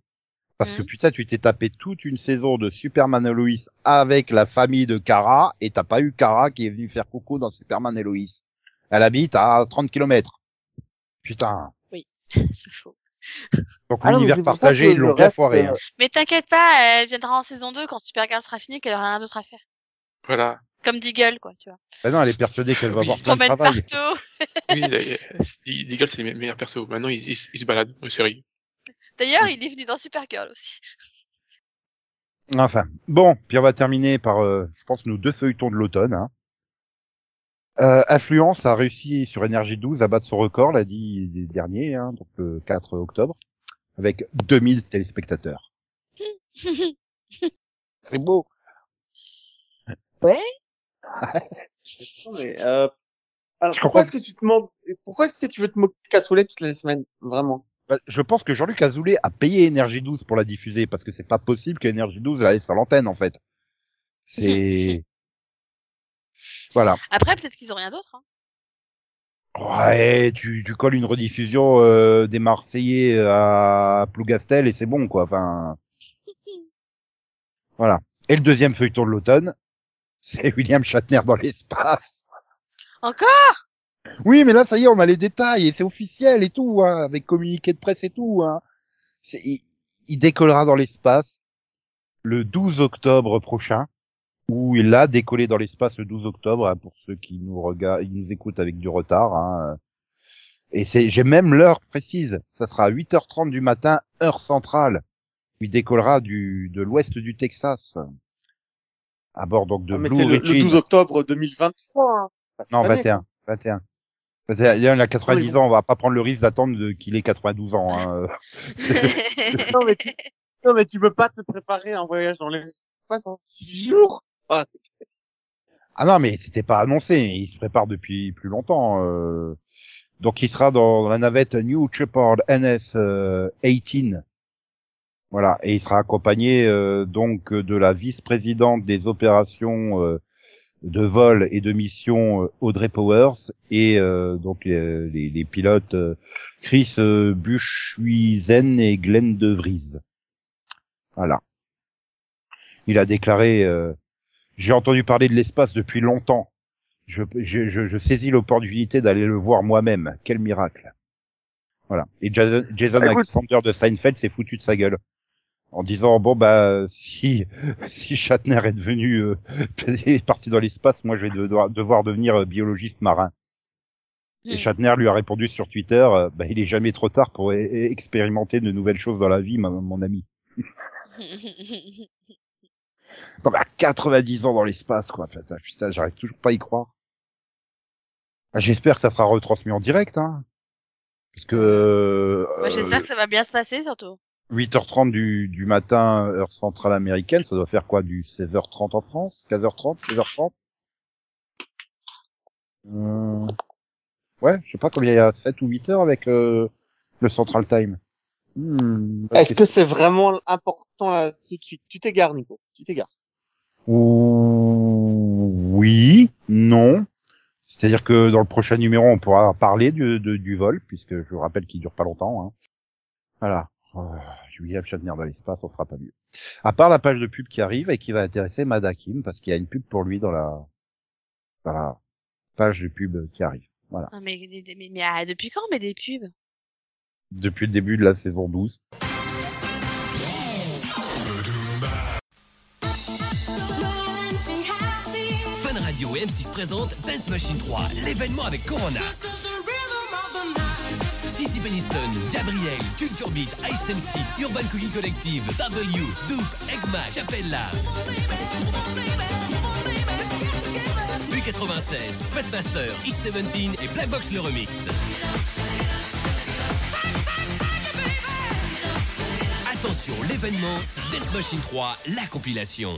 Parce que Mhm. putain, tu t'es tapé toute une saison de Superman et Lois avec la famille de Kara et t'as pas eu Kara qui est venu faire coucou dans Superman et Lois. Elle habite à 30 kilomètres. Putain. c'est faux. Donc Ah l'univers partagé, ils l'ont bien foiré. euh, hein. Mais t'inquiète pas, elle viendra en saison 2 quand Supergirl sera finie, qu'elle aura rien d'autre à faire. Voilà. Comme Deagle, quoi, tu vois. Bah non, elle est persuadée qu'elle va avoir plein de travail. partout. Oui, Deagle, c'est les me- meilleurs persos. Maintenant, ils, ils, ils se baladent aux séries. D'ailleurs, il est venu dans Supergirl aussi. Enfin, bon, puis on va terminer par, euh, je pense, nos deux feuilletons de l'automne. Hein. Euh, Influence a réussi sur Énergie 12 à battre son record, l'a dit dernier, hein, donc le 4 octobre, avec 2000 téléspectateurs. C'est beau. Non, mais, euh, alors, Je pourquoi est-ce que tu te demandes, pourquoi est-ce que tu veux te moquer de Cassoulet toutes les semaines? Vraiment? Bah, Je pense que Jean-Luc Azoulay a payé Énergie 12 pour la diffuser, parce que c'est pas possible qu'Énergie 12 la laisse à l'antenne, en fait. C'est... voilà. Après, peut-être qu'ils ont rien d'autre. Hein. Ouais, tu, tu colles une rediffusion euh, des Marseillais à Plougastel et c'est bon, quoi. Enfin, voilà. Et le deuxième feuilleton de l'automne, c'est William Shatner dans l'espace. Encore? Oui, mais là, ça y est, on a les détails et c'est officiel et tout, hein, avec communiqué de presse et tout. Hein. Il décollera dans l'espace le 12 octobre prochain, où il a décollé dans l'espace le 12 octobre, hein, pour ceux qui nous regardent, ils nous écoutent avec du retard. Hein. Et c'est, j'ai même l'heure précise. Ça sera à 8h30 du matin, heure centrale. Il décollera du, de l'ouest du Texas. À bord donc de Ah, mais Blue c'est le, le Origin. 12 octobre 2023. Hein. Cette Non, année, 21. 21. 21. Il a 90 Oui, bon. ans, on va pas prendre le risque d'attendre qu'il ait 92 ans. Hein. Non, mais tu, non, mais tu peux pas te préparer à un voyage dans l'espace en six jours? Ah, Ah non, mais c'était pas annoncé. Il se prépare depuis plus longtemps. euh. Donc il sera dans la navette New Shepard NS euh, 18. Voilà, et il sera accompagné euh, donc de la vice-présidente des opérations euh, de vol et de mission euh, Audrey Powers et euh, donc les, les- les pilotes Chris Buchhuizen et Glenn De Vries. Voilà. Il a déclaré euh, j'ai entendu parler de l'espace depuis longtemps. Je, je, je, je saisis l'opportunité d'aller le voir moi-même. Quel miracle. Voilà. Et Jason, Jason Écoute. Alexander de Seinfeld s'est foutu de sa gueule. En disant, bon, bah, si, si Shatner est devenu, euh, est parti dans l'espace, moi, je vais devoir, devoir devenir euh, biologiste marin. Et Hmm. Shatner lui a répondu sur Twitter, euh, bah, il est jamais trop tard pour e- e- expérimenter de nouvelles choses dans la vie, ma- mon ami. Non, mais à 90 ans dans l'espace, quoi. Putain, putain, j'arrive toujours pas à y croire. Ah, J'espère que ça sera retransmis en direct, hein. Parce que euh, Moi, j'espère que ça va bien se passer, surtout. 8h30 du, du matin, heure centrale américaine, ça doit faire quoi Du 16h30 en France? 15h30 16h30 euh... Ouais, je sais pas combien il y a 7 ou 8 heures avec euh, le Central Time. Hmm, Est-ce que c'est vraiment important là tout de suite Tu t'égares, Nico. Tu t'égares. Ouh, Oui, non. C'est-à-dire que dans le prochain numéro, on pourra parler du, de- du vol, puisque je vous rappelle qu'il dure pas longtemps. Hein. Voilà. Euh, William Shatner dans l'espace, on fera pas mieux. À part la page de pub qui arrive et qui va intéresser Madakim, parce qu'il y a une pub pour lui dans la, dans la page de pub qui arrive. Voilà. Non, mais, mais, mais, ah, depuis quand on met des pubs Depuis le début de la saison 12. Fun Radio et M6 présentent Dance Machine 3, l'événement avec Corona. Sissy Peniston, Gabriel, Culture Beat, Ice MC, Urban Cookie Collective, W, Dupe, Egma, Capella. U96, Questmaster, East 17 et Black Box le remix. Attention, l'événement, c'est Dance Machine 3, la compilation.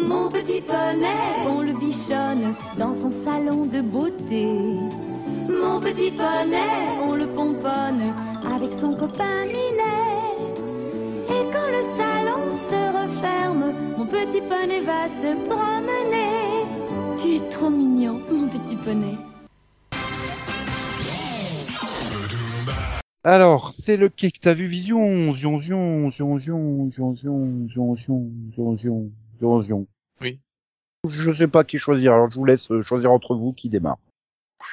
Mon petit poney, on le bichonne dans son salon de beauté. Mon petit poney, on le pomponne avec son copain Minet. Et quand le salon se referme, mon petit poney va se promener. Tu es trop mignon, mon petit poney. Alors, c'est le kick. T'as vu Vision Zion, zion, zion, zion, zion, zion, zion, zion, zion, zion, zion, zion. Oui. Je sais pas qui choisir, alors je vous laisse euh, choisir entre vous qui démarre.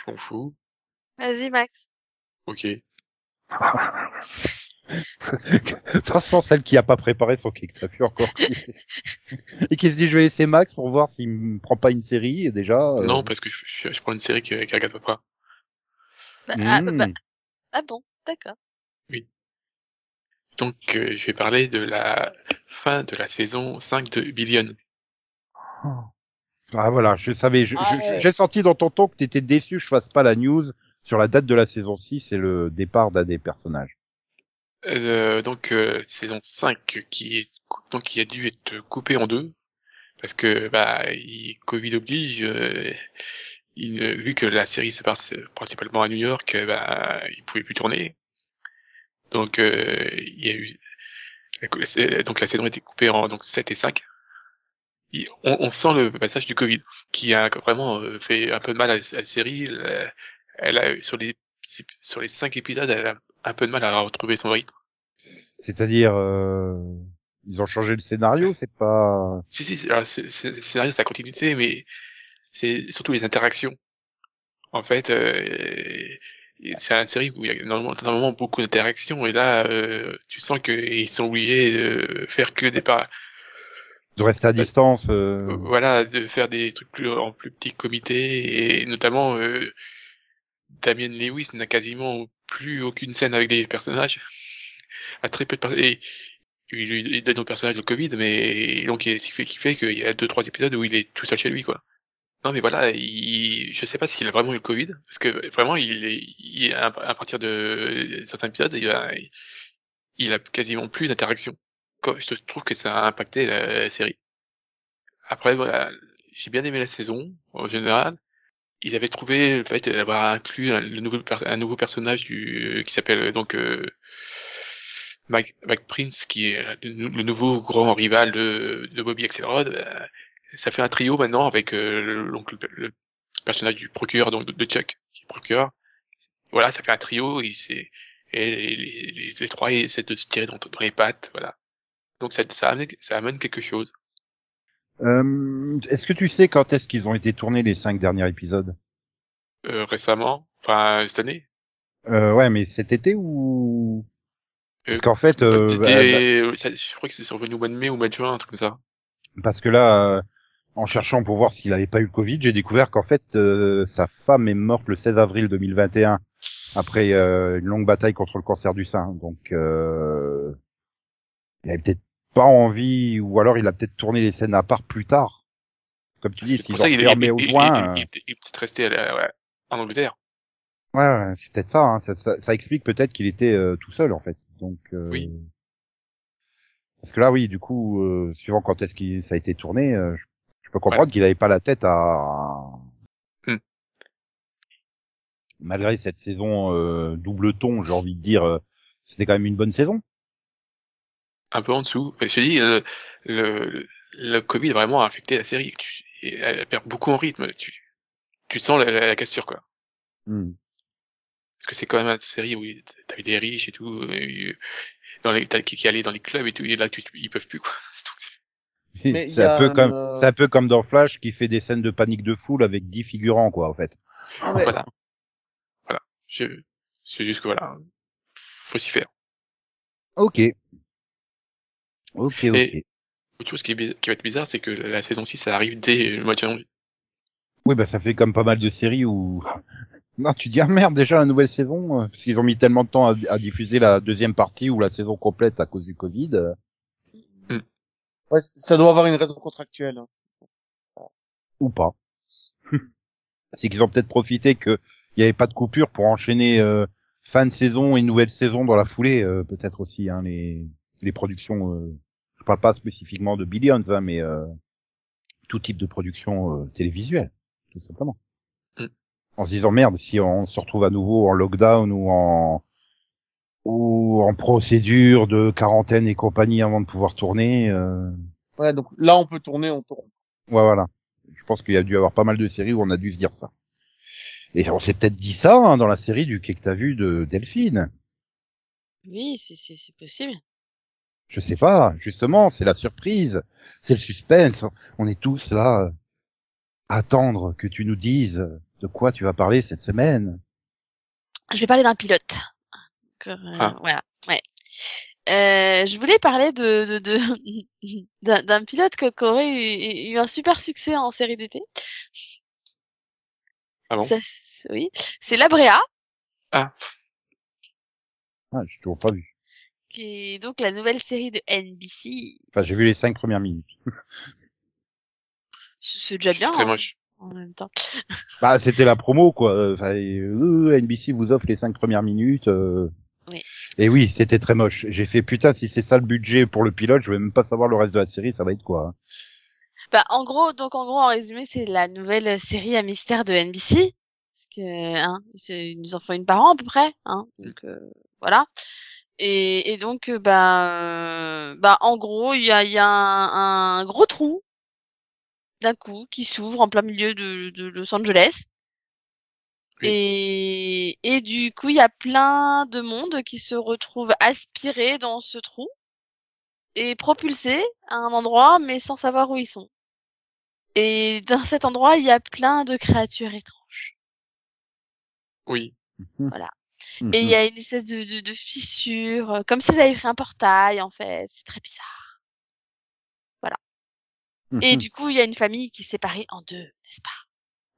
Je m'en fous. Vas-y, Max. Ok. De toute façon, celle qui a pas préparé son kick, t'as vu encore Et qui se dit je vais laisser Max pour voir s'il me prend pas une série, et déjà... euh, Non, parce que je, je, je prends une série qui, qui regarde pas. Bah, ah, hmm. bah, ah bon, d'accord. Donc, euh, je vais parler de la fin de la saison 5 de Billion. Ah voilà, je savais, Ah ouais. j'ai senti dans ton ton que t'étais déçu que je fasse pas la news sur la date de la saison 6 et le départ d'un des personnages. Euh, donc, euh, saison 5 qui est donc qui a dû être coupée en deux parce que bah il, Covid oblige. euh, il, euh, vu que la série se passe principalement à New York, euh, bah il pouvait plus tourner. Donc euh, il y a eu la- donc la saison a été coupée en donc 7 et 5. Il- on, on sent le passage du Covid qui a vraiment euh, fait un peu de mal à, la- à la série. Elle, elle a sur les sur les cinq épisodes, elle a un peu de mal à retrouver son rythme. C'est-à-dire, euh, ils ont changé le scénario, c'est pas... Si, si, le scénario, c'est la continuité, mais c'est surtout les interactions. En fait, euh, c'est une série où il y a normalement, beaucoup d'interactions, et là, euh, tu sens qu'ils sont obligés de faire que des pas, De rester à distance. euh, voilà, de faire des trucs plus en plus petits comités, et notamment euh, Damien Lewis n'a quasiment plus aucune scène avec des personnages. A très peu de per- et il, il donne au personnage le Covid, mais donc ce qui fait, qui fait qu'il y a deux trois épisodes où il est tout seul chez lui, quoi. Non, mais voilà, il, je sais pas s'il a vraiment eu le Covid, parce que vraiment, il est, il, à partir de certains épisodes, il a, il a quasiment plus d'interaction. Je trouve que ça a impacté la, série. Après, voilà, j'ai bien aimé la saison, en général. Ils avaient trouvé le fait d'avoir inclus un, nouveau, personnage du, qui s'appelle donc euh, Mike, Mike Prince, qui est le, nouveau grand rival de, de Bobby Axelrod. Euh, ça fait un trio maintenant avec euh, le, donc le, le personnage du procureur donc, de, de Chuck, qui est procureur. Voilà, ça fait un trio. Et, c'est- et les, les, les trois essaient de se tirer dans, dans les pattes. Voilà. Donc ça, ça, amène, ça amène quelque chose. Euh, est-ce que tu sais quand est-ce qu'ils ont été tournés les cinq derniers épisodes? Euh, récemment, enfin cette année. euh, Ouais, mais cet été ou? Parce Euh, qu'en fait, euh, bah, ça- je crois que c'est survenu au mois de mai ou au mois de juin, un truc comme ça. parce que là, euh, en cherchant pour voir s'il avait pas eu le Covid, j'ai découvert qu'en fait, euh, sa femme est morte le 16 avril 2021 après euh, une longue bataille contre le cancer du sein. Donc, euh, il avait peut-être pas envie, ou alors il a peut-être tourné les scènes à part plus tard. Comme tu dis, qu'il est, au il- juin. il- il- il est peut-être resté la- ouais, en Angleterre. Ouais, ouais, c'est peut-être ça, hein. ça, ça. ça explique peut-être qu'il était euh, tout seul en fait. Donc. euh, Oui. Parce que là, oui, du coup, euh, suivant quand est-ce qu'il ça a été tourné, euh, je, je peux comprendre qu'il avait pas la tête à. Hmm. Malgré cette saison euh, double ton, j'ai envie de dire, euh, c'était quand même une bonne saison. Un peu en dessous. Je te dis, euh, le, le, le Covid a vraiment affecté la série. Tu, et elle perd beaucoup en rythme. Tu, tu sens la, la, la cassure, quoi. Hmm. Parce que c'est quand même une série où t'avais des riches et tout, euh, dans les, t'as qui, qui allaient dans les clubs et tout, et là, tu, ils peuvent plus, quoi. Donc, c'est- un peu un, comme, euh, c'est un peu comme dans Flash qui fait des scènes de panique de foule avec 10 figurants, quoi, en fait. Ah, mais- Voilà. Voilà. Je, c'est juste que voilà. Faut s'y faire. Ok. Ok, ok. Et- Autre chose qui, est, qui va être bizarre, c'est que la saison 6, ça arrive dès le mois de janvier. Oui, bah ça fait comme pas mal de séries où... Non, tu dis, ah merde, déjà la nouvelle saison, euh, parce qu'ils ont mis tellement de temps à, à diffuser la deuxième partie ou la saison complète à cause du Covid. Ouais, ça doit avoir une raison contractuelle. hein. ou pas. C'est qu'ils ont peut-être profité qu'il n'y avait pas de coupure pour enchaîner euh, fin de saison et nouvelle saison dans la foulée, euh, peut-être aussi, hein, les, les productions... Euh, je parle pas spécifiquement de Billions, hein, mais euh, tout type de production euh, télévisuelle, tout simplement. Mm. En se disant, merde, si on se retrouve à nouveau en lockdown ou en ou en procédure de quarantaine et compagnie avant de pouvoir tourner. Euh... Ouais, donc là, on peut tourner, on tourne. Ouais, voilà. Je pense qu'il y a dû y avoir pas mal de séries où on a dû se dire ça. Et on s'est peut-être dit ça hein, dans la série du quai que t'as vu de Delphine. Oui, c'est c'est c'est possible. Je sais pas, justement, c'est la surprise, c'est le suspense. On est tous là à attendre que tu nous dises de quoi tu vas parler cette semaine. Je vais parler d'un pilote. Euh, Ah. Voilà. Ouais. Euh, je voulais parler de de de- d'un d'un pilote qui aurait eu, eu un super succès en série d'été. Ah bon? Ça, oui, c'est La Brea, Ah, Ah, j'ai toujours pas vu. qui est donc la nouvelle série de NBC. Enfin, j'ai vu les cinq premières minutes. C'est déjà bien c'est très hein, moche. en même temps. Bah, c'était la promo, quoi. Enfin, euh, NBC vous offre les cinq premières minutes. euh. Oui. Et oui, c'était très moche. J'ai fait putain, si c'est ça le budget pour le pilote, je vais même pas savoir le reste de la série, ça va être quoi. hein. Bah, en gros, donc en gros, en résumé, c'est la nouvelle série à mystère de NBC. Parce que, hein, c'est- ils nous en font une par an à peu près, hein. Donc euh, voilà. Et, et donc, euh, bah, euh, bah, en gros, il y a, il y a un, un gros trou d'un coup qui s'ouvre en plein milieu de, de Los Angeles. Oui. Et, et du coup, il y a plein de monde qui se retrouve aspiré dans ce trou et propulsé à un endroit, mais sans savoir où ils sont. Et dans cet endroit, il y a plein de créatures étranges. Oui. Et il y a une espèce de, de, de fissure, euh, comme si ça avait pris un portail, en fait. C'est très bizarre. Mhm. Et du coup, il y a une famille qui est séparée en deux, n'est-ce pas?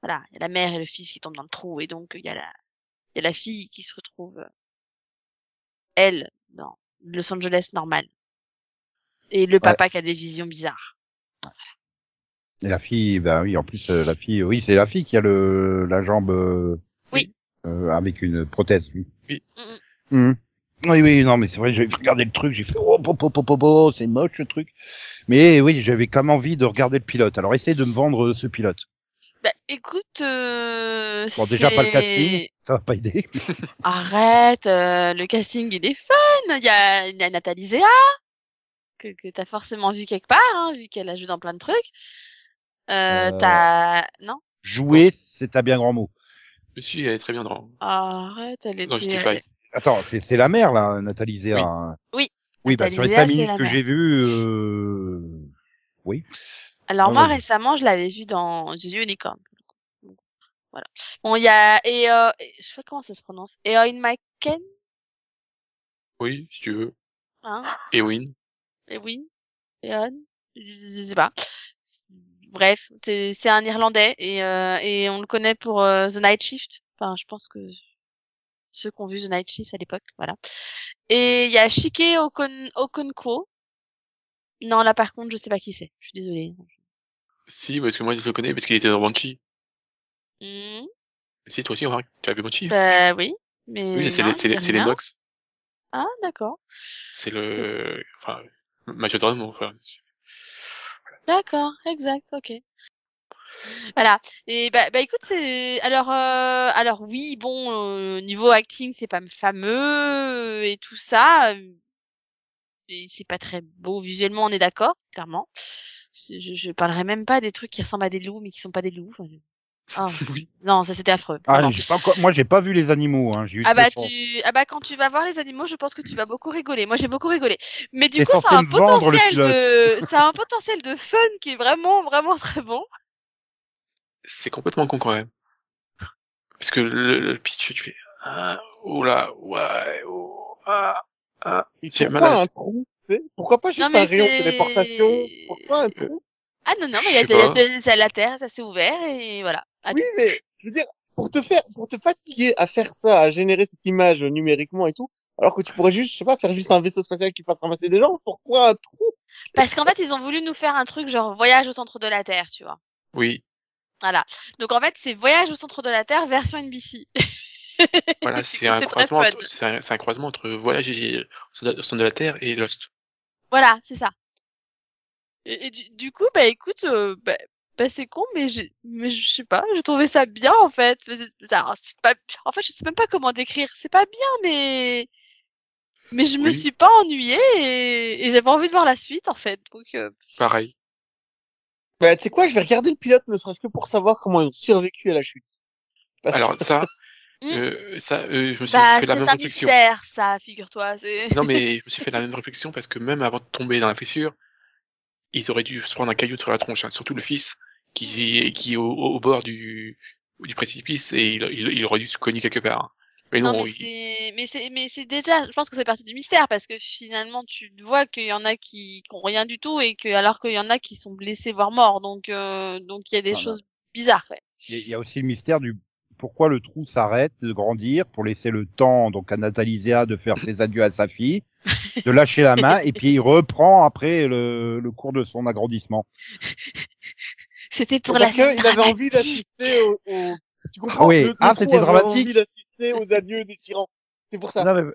Voilà, il y a la mère et le fils qui tombent dans le trou, et donc il y a la, Il y a la fille qui se retrouve, euh, elle, dans Los Angeles normal. Et le papa qui a des visions bizarres. Et la fille, bah oui, en plus euh, la fille, oui, c'est la fille qui a le la jambe. euh, Oui. euh, avec une prothèse. Oui. Oui. Mm, Mhm. Oui, oui, non, mais c'est vrai, j'ai regardé le truc, j'ai fait oh, po, po, po, po, po, c'est moche le truc. Mais oui, j'avais quand même envie de regarder le pilote. Alors essaye de me vendre ce pilote. Bah, écoute, euh, Bon, déjà pas le casting, ça va pas aider. Arrête, euh, le casting il est fun. Il y a, il y a Nathalie Zéa que que t'as forcément vu quelque part, hein, vu qu'elle a joué dans plein de trucs. Euh, Euh. t'as non? Jouer, c'est un bien grand mot. Monsieur, elle est très bien dans, Arrête, elle dans était. Justify. Attends, c'est c'est la mère là, Nathalie Zéa. Oui. hein. Oui. Oui, bah sur les Zéa, cinq c'est minutes la que j'ai vues, euh... oui. Alors Non, moi récemment, je l'avais vu dans vu Unicorn. Voilà. Bon, il y a et euh, je sais pas comment ça se prononce. Eoin McKen, Oui, si tu veux. hein? Et Win. Eowyn, Eon, je, sais pas. Bref, c'est c'est un Irlandais et euh, et on le connaît pour euh, The Night Shift. Enfin, je pense que ceux qui ont vu The Night Shift à l'époque, voilà. Et il y a Shike Okon Okonkwo. Non, là par contre, je sais pas qui c'est. Je suis désolée. Si, parce que moi, je le connais parce qu'il était dans Banshee. Hmm, Si, toi aussi, on tu as vu Banshee? bah oui, mais oui, c'est les, c'est les. Nox. Ah, d'accord. C'est le, enfin, Majordome, enfin, D'accord, exact, ok. Voilà. Et bah, bah écoute, c'est alors euh, alors oui, bon euh, niveau acting, c'est pas fameux et tout ça. Et c'est pas très beau visuellement, on est d'accord, clairement. Je, je, je parlerai même pas des trucs qui ressemblent à des loups mais qui sont pas des loups. Enfin, je- Ah, Oui. Non, ça c'était affreux. Ah, pas moi j'ai pas vu les animaux. Hein. Eu Ah bah tu ah bah quand tu vas voir les animaux, je pense que tu vas beaucoup rigoler. Moi j'ai beaucoup rigolé. Mais du coup, ça a un potentiel de ça a un potentiel de fun qui est vraiment vraiment très bon. c'est complètement con quand même. Parce que le, le pitch, tu fais, ah, oh là, ouais, oh, ah, ah, mal à Pourquoi la un trou Pourquoi pas juste Non, un rayon de téléportation? Pourquoi un trou Ah non non, mais y a, y a- la terre, ça s'est ouvert et voilà. Oui, mais je veux dire, pour te faire, pour te fatiguer à faire ça, à générer cette image numériquement et tout, alors que tu pourrais juste, je sais pas, faire juste un vaisseau spatial qui passe ramasser des gens, pourquoi un trou? Parce qu'en fait, ils ont voulu nous faire un truc genre voyage au centre de la Terre, tu vois. Oui, Voilà. Donc en fait, c'est voyage au centre de la Terre version NBC. voilà, c'est un un, croisement entre Voyage au centre de la Terre et Lost. Voilà, c'est ça. Et, et du, du coup, bah écoute, euh, bah, bah, c'est con, mais j'ai, mais je sais pas, j'ai trouvé ça bien en fait. Alors, pas, en fait, je sais même pas comment décrire. C'est pas bien, mais mais je me Oui. suis pas ennuyée et, et j'avais envie de voir la suite en fait. Donc euh, Pareil. Bah, tu sais quoi, je vais regarder le pilote, ne serait-ce que pour savoir comment ils ont survécu à la chute. Parce que- Alors ça, Mm. euh, ça, euh, je me suis bah fait la c'est même un réflexion. mystère, ça, figure-toi. C'est Non mais je me suis fait la même réflexion parce que même avant de tomber dans la fissure, ils auraient dû se prendre un caillou sur la tronche, hein, surtout le fils qui, qui est au, au bord du, du précipice et il, il, il aurait dû se cogner quelque part. hein. Mais non, Non, mais il- c'est, mais c'est, mais c'est déjà, je pense que c'est partie du mystère parce que finalement tu vois qu'il y en a qui, qui ont rien du tout et que alors qu'il y en a qui sont blessés voire morts. Donc, euh, donc il y a des choses bizarres. Ouais. Il y a aussi le mystère du pourquoi le trou s'arrête de grandir pour laisser le temps donc à Nathalie Zéa de faire ses adieux à sa fille, de lâcher la main et puis il reprend après le, le cours de son agrandissement. C'était pour parce la scène qu'il avait envie d'assister au, au- tu comprends? Ah oui. Le- le Ah, trou c'était avait dramatique. envie d'assister aux adieux des tyrans. C'est pour ça. Non, mais-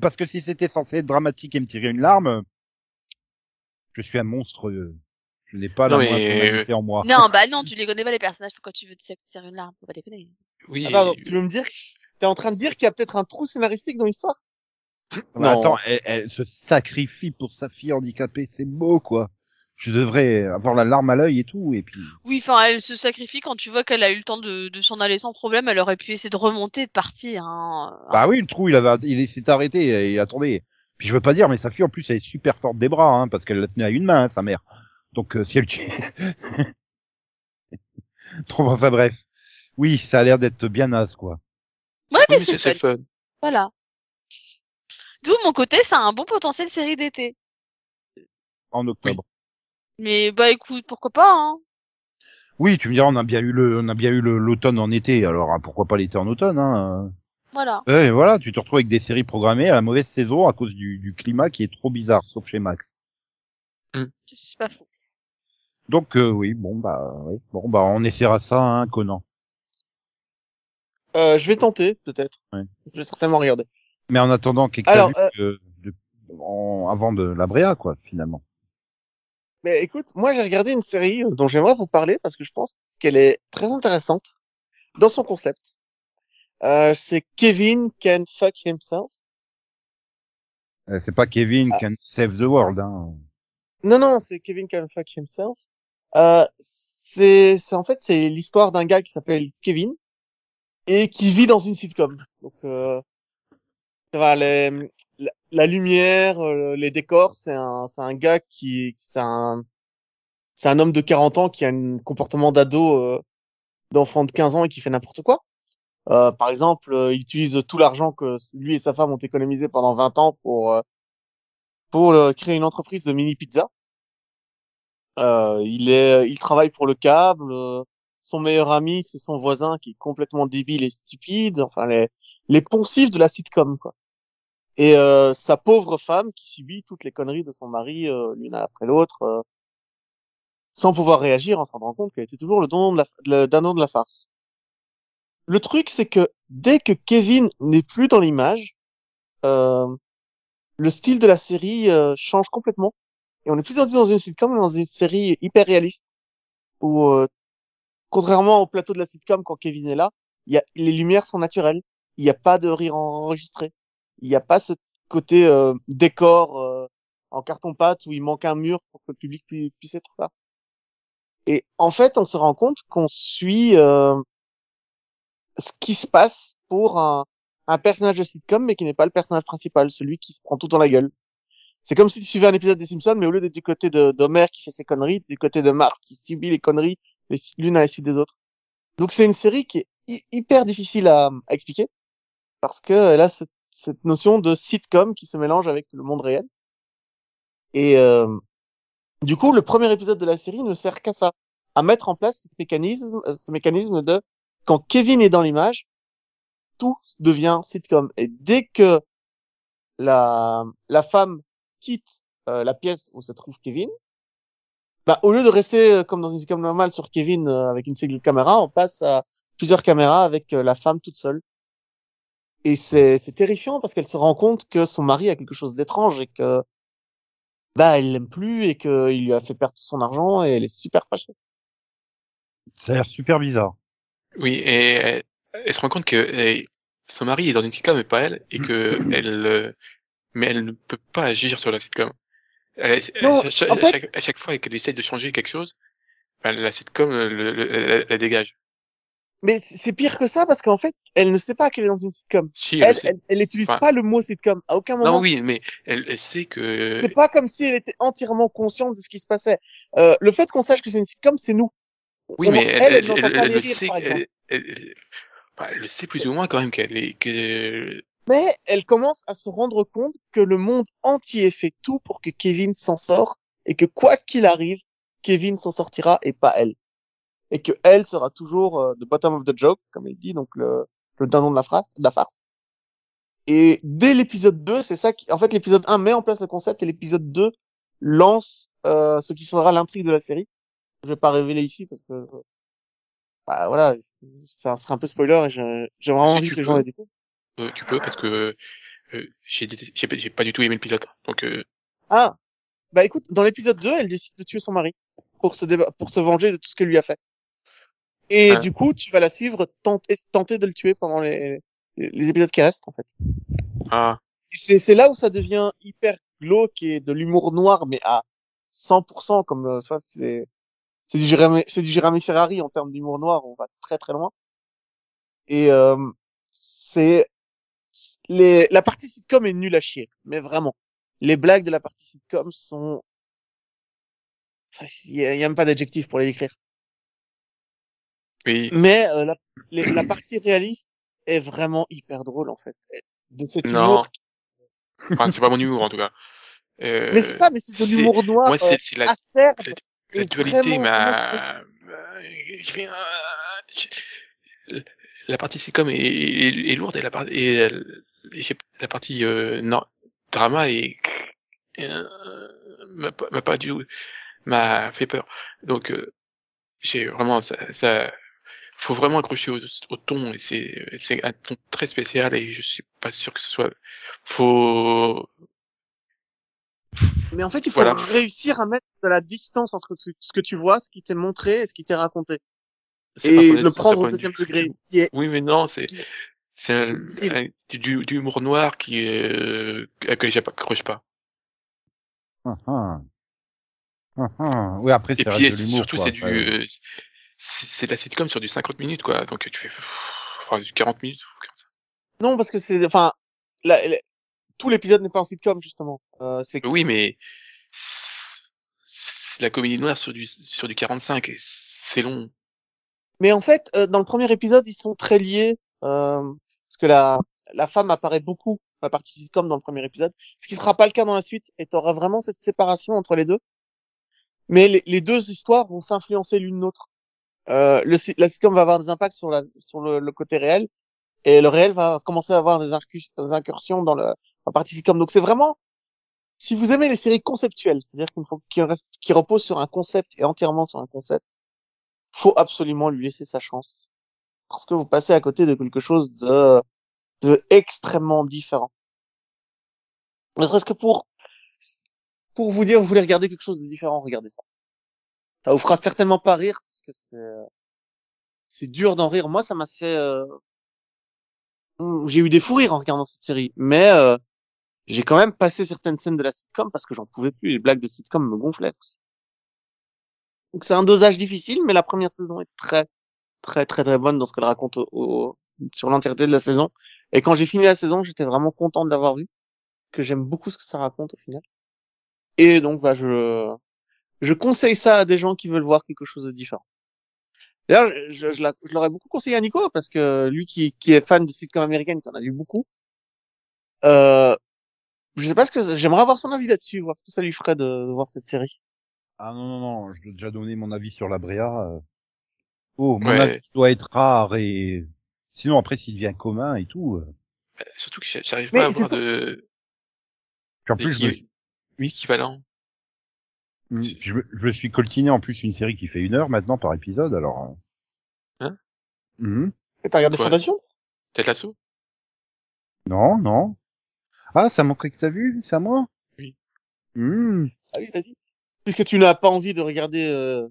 parce que si c'était censé être dramatique et me tirer une larme, je suis un monstre. Euh, Je n'ai pas Non, la mais- moindre humanité en moi. Non, bah non, tu les connais pas les personnages. Pourquoi tu veux te tirer une larme Faut pas déconner. oui, Attends, attends, tu veux me dire, t'es en train de dire qu'il y a peut-être un trou scénaristique dans l'histoire? Mais Non. attends, elle, elle se sacrifie pour sa fille handicapée, c'est beau quoi. Je devrais avoir la larme à l'œil et tout, et puis. Oui, enfin, elle se sacrifie quand tu vois qu'elle a eu le temps de, de s'en aller sans problème. Elle aurait pu essayer de remonter, et de partir. Hein. Bah oui, le trou, il avait, il s'est arrêté, et il a tombé. Puis je veux pas dire, mais sa fille en plus elle est super forte des bras, hein, parce qu'elle la tenait à une main, hein, sa mère. Donc euh, si elle tue. Donc enfin bref. Oui, ça a l'air d'être bien naze quoi. Ouais, Oui, mais c'est c'est fun. c'est fun. Voilà. D'où mon côté, ça a un bon potentiel série d'été. En octobre. Mais bah écoute, pourquoi pas hein. Oui, tu me diras, on a bien eu le, on a bien eu le- l'automne en été, alors hein, pourquoi pas l'été en automne, hein. Voilà. Ouais, voilà, tu te retrouves avec des séries programmées à la mauvaise saison à cause du, du climat qui est trop bizarre, sauf chez Max. C'est pas faux. Donc euh, oui, bon bah oui. bon bah on essaiera ça, hein, Conan. Euh, je vais tenter, peut-être. Ouais. Je vais certainement regarder. Mais en attendant, qu'est-ce que Alors, t'as vu, euh, de- en- avant de la Bréa, quoi, finalement. Mais écoute, moi j'ai regardé une série euh, dont j'aimerais vous parler parce que je pense qu'elle est très intéressante dans son concept. Euh, c'est Kevin Can Fuck Himself. Euh, c'est pas Kevin Ah. can save the world, hein. Non, non, c'est Kevin Can Fuck Himself. Euh, c'est, en fait c'est l'histoire d'un gars qui s'appelle Kevin et qui vit dans une sitcom. Donc, euh, les- la, lumière, euh, les décors, c'est un, c'est un gars qui, c'est un, c'est un homme de 40 ans qui a un comportement d'ado, euh, d'enfant de 15 ans et qui fait n'importe quoi. Euh, par exemple, euh, il utilise tout l'argent que lui et sa femme ont économisé pendant 20 ans pour euh, pour créer une entreprise de mini pizza. Euh, il est, il travaille pour le câble. euh, son meilleur ami, c'est son voisin qui est complètement débile et stupide. Enfin, les, les poncifs de la sitcom, quoi. Et euh, sa pauvre femme qui subit toutes les conneries de son mari euh, l'une après l'autre, euh, sans pouvoir réagir en se rendant compte qu'elle était toujours le don de la, le dindon de la farce. Le truc, c'est que dès que Kevin n'est plus dans l'image, euh, le style de la série change complètement. Et on n'est plus dans, dans une sitcom, dans une série hyper réaliste. Où, euh, contrairement au plateau de la sitcom, quand Kevin est là, y a, les lumières sont naturelles. Il n'y a pas de rire enregistré. Il n'y a pas ce côté euh, décor euh, en carton-pâte où il manque un mur pour que le public pu- puisse être là. Et en fait, on se rend compte qu'on suit euh, ce qui se passe pour un, un personnage de sitcom, mais qui n'est pas le personnage principal, celui qui se prend tout dans la gueule. C'est comme si tu suivais un épisode des Simpsons, mais au lieu d'être du côté d'Homer qui fait ses conneries, du côté de Mark qui subit les conneries l'une à la suite des autres. Donc c'est une série qui est hy- hyper difficile à, expliquer parce que elle a ce- cette notion de sitcom qui se mélange avec le monde réel. Et euh, du coup, le premier épisode de la série ne sert qu'à ça, à mettre en place ce mécanisme, euh, ce mécanisme de quand Kevin est dans l'image, tout devient sitcom. Et dès que la femme quitte euh, la pièce où se trouve Kevin, bah, au lieu de rester euh, comme dans une sitcom normale sur Kevin euh, avec une single caméra, on passe à plusieurs caméras avec euh, la femme toute seule. Et c'est c'est terrifiant parce qu'elle se rend compte que son mari a quelque chose d'étrange et que bah elle l'aime plus et qu'il lui a fait perdre son argent et elle est super fâchée. Ça a l'air super bizarre. Oui, et elle, elle se rend compte que eh, son mari est dans une sitcom mais pas elle, et que elle, euh, mais elle ne peut pas agir sur la sitcom. Elle- Non, à, chaque, en fait- à chaque- à chaque fois qu'elle essaie de changer quelque chose, ben, la sitcom le, le- elle, elle dégage. Mais c'est pire que ça parce qu'en fait, elle ne sait pas qu'elle est dans une sitcom. Si, elle, Elle, le n'utilise Enfin, pas le mot sitcom à aucun moment. Non, oui, mais elle, elle sait que. C'est pas comme si elle était entièrement consciente de ce qui se passait. Euh, le fait qu'on sache que c'est une sitcom, c'est nous. Oui, On- mais elle, elle, le sait. Elle, elle, elle- elle sait plus ou moins quand même qu'elle est que. Mais elle commence à se rendre compte que le monde entier fait tout pour que Kevin s'en sort et que quoi qu'il arrive, Kevin s'en sortira et pas elle. Et que elle sera toujours euh, the bottom of the joke, comme elle dit, donc le, le dindon de la, fra- de la farce. Et dès l'épisode 2, c'est ça qui, en fait, l'épisode 1 met en place le concept et l'épisode 2 lance euh, ce qui sera l'intrigue de la série. Je vais pas révéler ici parce que, bah voilà, ça serait un peu spoiler et j'ai vraiment envie que les gens le découvrent. Euh, tu peux parce que euh, j'ai j'ai pas- du tout aimé le pilote. Donc euh, Ah, bah écoute, dans l'épisode 2, elle décide de tuer son mari pour se déba- pour se venger de tout ce qu'elle lui a fait. Et Ah. du coup, tu vas la suivre tenter, tenter de le tuer pendant les, les épisodes qui restent en fait. ah C'est c'est là où ça devient hyper glauque et de l'humour noir, mais à 100% comme euh, ça, c'est c'est du Jérémy c'est du Jérémy Ferrari en termes d'humour noir, on va très très loin. Et euh, c'est les la partie sitcom est nulle à chier, mais vraiment. Les blagues de la partie sitcom sont enfin il y, a y a même pas d'adjectif pour les décrire. oui. Mais euh, la, les- la partie réaliste est vraiment hyper drôle en fait. De cet Non. humour. Enfin, c'est pas mon humour en tout cas. Euh, Mais c'est ça, mais c'est de l'humour noir Moi, c'est euh, c'est la, acerbe. la, la dualité m'a. je- la partie sitcom est, est, est lourde et la et, la partie euh, non, drama est euh, m'a pas du m'a fait peur. Donc euh, j'ai vraiment ça, ça faut vraiment accrocher au, au ton et c'est c'est un ton très spécial et je suis pas sûr que ce soit faut Mais en fait, il faut Voilà. réussir à mettre de la distance entre ce ce que tu vois, ce qui t'est montré et ce qui t'est raconté. Et le prendre au de deuxième degré. Ce qui est, Oui mais non c'est c'est un, un- du, du humour noir qui euh, à que j'accroche pas. Ah, ah. Ah, ah. Oui, après, Et c'est de surtout c'est du euh, c'est c'est de la sitcom sur du 50 minutes quoi donc tu fais enfin du 40 minutes ou comme ça. non, parce que c'est, enfin, la- la- tout l'épisode n'est pas en sitcom, justement. Euh, c'est Oui mais c'est la comédie noire sur du sur du 45 et c'est long. Mais en fait, euh, dans le premier épisode, ils sont très liés, euh, que la, la femme apparaît beaucoup dans la partie sitcom dans le premier épisode, ce qui sera pas le cas dans la suite, et tu auras vraiment cette séparation entre les deux. Mais les, deux histoires vont s'influencer l'une l'autre. Euh, la sitcom va avoir des impacts sur, la, sur le, le côté réel, et le réel va commencer à avoir des, incurs- des incursions dans le, la partie sitcom. Donc c'est vraiment, si vous aimez les séries conceptuelles, c'est-à-dire qu'il faut qui, reste- qui reposent sur un concept et entièrement sur un concept, faut absolument lui laisser sa chance. Parce que vous passez à côté de quelque chose de extrêmement différent. Ne serait-ce que pour, pour vous dire, vous voulez regarder quelque chose de différent, regardez ça. Ça vous fera certainement pas rire, parce que c'est, c'est dur d'en rire. Moi, ça m'a fait, euh, j'ai eu des fous rires en regardant cette série. Mais, euh, j'ai quand même passé certaines scènes de la sitcom parce que j'en pouvais plus. Les blagues de sitcom me gonflaient. Donc c'est un dosage difficile, mais la première saison est très, très, très, très bonne dans ce qu'elle raconte au, au- sur l'entièreté de la saison. Et quand j'ai fini la saison, j'étais vraiment content de l'avoir vu, que j'aime beaucoup ce que ça raconte au final. Et donc, bah, je, je conseille ça à des gens qui veulent voir quelque chose de différent. D'ailleurs, je, je, la- je l'aurais beaucoup conseillé à Nico parce que lui qui, qui est fan de sitcom américaine, qui en a vu beaucoup, euh, je sais pas ce que j'aimerais avoir son avis là-dessus, voir ce que ça lui ferait de, de voir cette série. Ah non, non, non, je dois déjà donner mon avis sur la Bréa. euh. Oh, mon Ouais. avis doit être rare et... Sinon, après, s'il devient commun et tout... euh. Euh, Surtout que j'a- j'arrive pas à avoir de Puis en plus, je me, équivalent. Mm, je, me, je me suis coltiné en plus une série qui fait une heure maintenant par épisode, alors... euh. Hein? Mhm. Et t'as regardé Ouais. Fondation? Peut-être l'assaut? Non, non. Ah, ça manquerait que t'as vu? C'est à moi? Oui. Hmm. Ah oui, vas-y. Puisque tu n'as pas envie de regarder euh,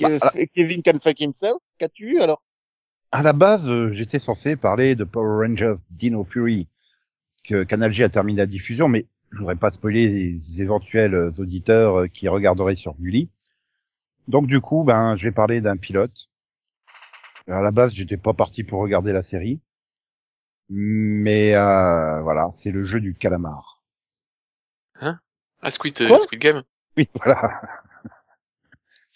Bah, Kevin Can Fuck Himself, qu'as-tu eu alors? À la base, euh, j'étais censé parler de Power Rangers Dino Fury, que Canal G a terminé la diffusion, mais je voudrais pas spoiler les éventuels euh, auditeurs euh, qui regarderaient sur Gulli. Donc du coup, ben, je vais parler d'un pilote. À la base, j'étais pas parti pour regarder la série, mais euh, voilà, c'est le jeu du calamar. Ah, Squid, euh, Squid Game? Oui, voilà.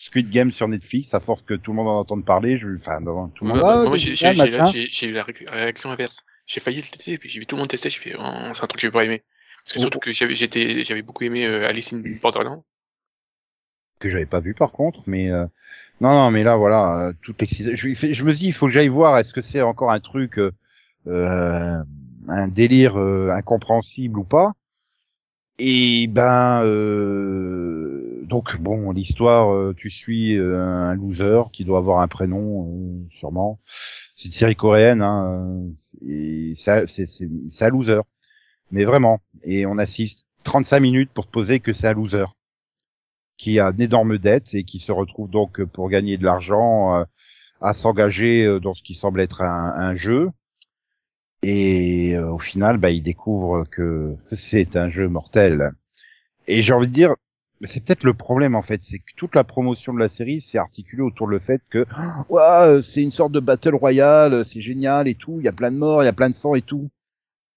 Squid Game sur Netflix, à force que tout le monde en entende parler, je, enfin, non, tout le Ouais, monde. moi, j'ai eu la ré- réaction inverse. J'ai failli le tester, puis j'ai vu tout le monde tester, je fais, oh, c'est un truc que j'ai pas aimé. Parce que Oh. surtout que j'avais, j'étais, j'avais beaucoup aimé euh, Alice in Borderland. que j'avais pas vu par contre, mais euh, non, non, mais là voilà, euh, toute l'excitation. Je, je me dis, il faut que j'aille voir. Est-ce que c'est encore un truc, euh, euh, un délire euh, incompréhensible ou pas? Et ben, euh, donc bon, l'histoire, euh, tu suis euh, un loser qui doit avoir un prénom, euh, sûrement. C'est une série coréenne, hein, et ça, c'est c'est un loser, mais vraiment. Et on assiste 35 minutes pour poser que c'est un loser qui a d'énormes dettes et qui se retrouve donc pour gagner de l'argent à s'engager dans ce qui semble être un, un jeu. Et euh, au final, bah, il découvre que c'est un jeu mortel. Et j'ai envie de dire, c'est peut-être le problème en fait, c'est que toute la promotion de la série s'est articulée autour le fait que ouais, c'est une sorte de battle royale, c'est génial et tout, il y a plein de morts, il y a plein de sang et tout.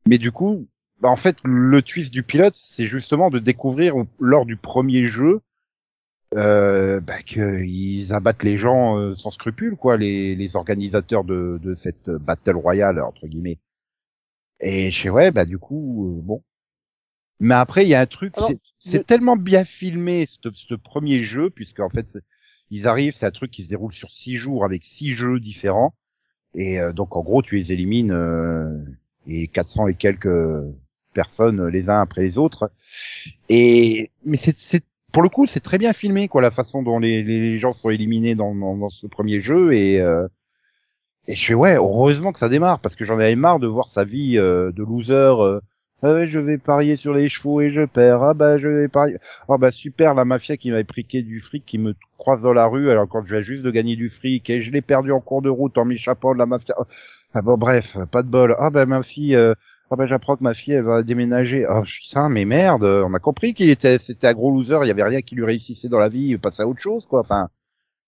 Mais du coup, bah, en fait, le twist du pilote, c'est justement de découvrir lors du premier jeu euh, bah, qu'ils abattent les gens euh, sans scrupule, quoi, les, les organisateurs de, de cette battle royale entre guillemets. Et je sais ouais, bah du coup, euh, bon. Mais après, il y a un truc, c'est- tellement bien filmé ce, ce premier jeu, puisque en fait, ils arrivent, c'est un truc qui se déroule sur six jours avec six jeux différents. Et euh, donc en gros, tu les élimines euh, et 400 et quelques personnes les uns après les autres. Et mais c'est c'est pour le coup, c'est très bien filmé quoi la façon dont les, les gens sont éliminés dans, dans, dans ce premier jeu et euh, et je fais ouais, heureusement que ça démarre parce que j'en avais marre de voir sa vie euh, de loser euh, ah ouais, je vais parier sur les chevaux et je perds. Ah bah je vais parier. Ah bah super, la mafia qui m'avait priqué du fric qui me croise dans la rue alors quand je viens juste de gagner du fric et je l'ai perdu en cours de route en m'échappant de la mafia. Ah bon bref, pas de bol. Ah bah ma fille euh, ah bah j'apprends que ma fille elle va déménager. Oh putain mais merde, on a compris qu'il était c'était un gros loser, il y avait rien qui lui réussissait dans la vie, il passait à autre chose quoi. Enfin,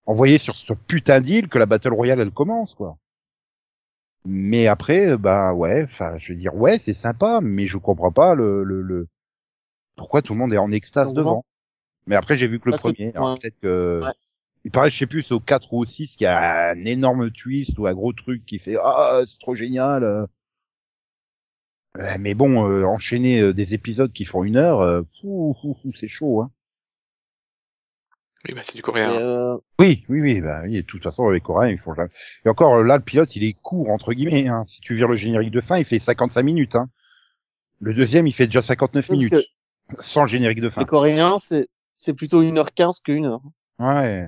on voyait sur ce putain d'île que la battle royale elle commence quoi. Mais après, bah ouais, enfin, je veux dire, ouais, c'est sympa, mais je comprends pas le, le, le... pourquoi tout le monde est en extase devant. Mais après, j'ai vu que le que- premier, alors ouais. peut-être que, Ouais. il paraît, je sais plus, c'est au 4 ou au 6 qu'il y a un énorme twist ou un gros truc qui fait, ah, c'est trop génial. euh. Mais bon, euh, enchaîner euh, des épisodes qui font une heure, euh, fou, fou, fou, c'est chaud, hein. Oui, bah, c'est du coréen. euh, Oui, oui, oui, bah oui, de toute façon, les Coréens, ils font jamais. Et encore, là, le pilote, il est court, entre guillemets, hein. Si tu vires le générique de fin, il fait 55 minutes, hein. Le deuxième, il fait déjà 59 parce minutes. Sans le générique de fin. les Coréens, c'est c'est plutôt 1h15 que 1 heure. Ouais.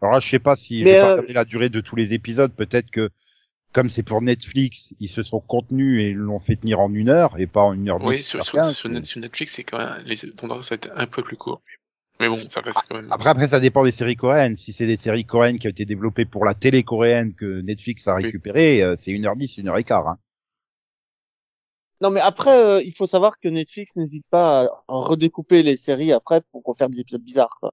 Alors là, je sais pas si, j'ai pas euh, regardé la durée de tous les épisodes, peut-être que, comme c'est pour Netflix, ils se sont contenus et l'ont fait tenir en une heure et pas en une heure Oui, sur, sur, sur, Net- sur Netflix, c'est quand même, les tendances à être un peu plus courts. Mais bon, ça reste quand même. Après, après, ça dépend des séries coréennes. Si c'est des séries coréennes qui ont été développées pour la télé coréenne que Netflix a récupéré, euh, c'est 1h10, 1h15, hein. Non, mais après, euh, il faut savoir que Netflix n'hésite pas à redécouper les séries après pour refaire des épisodes bizarres. Quoi.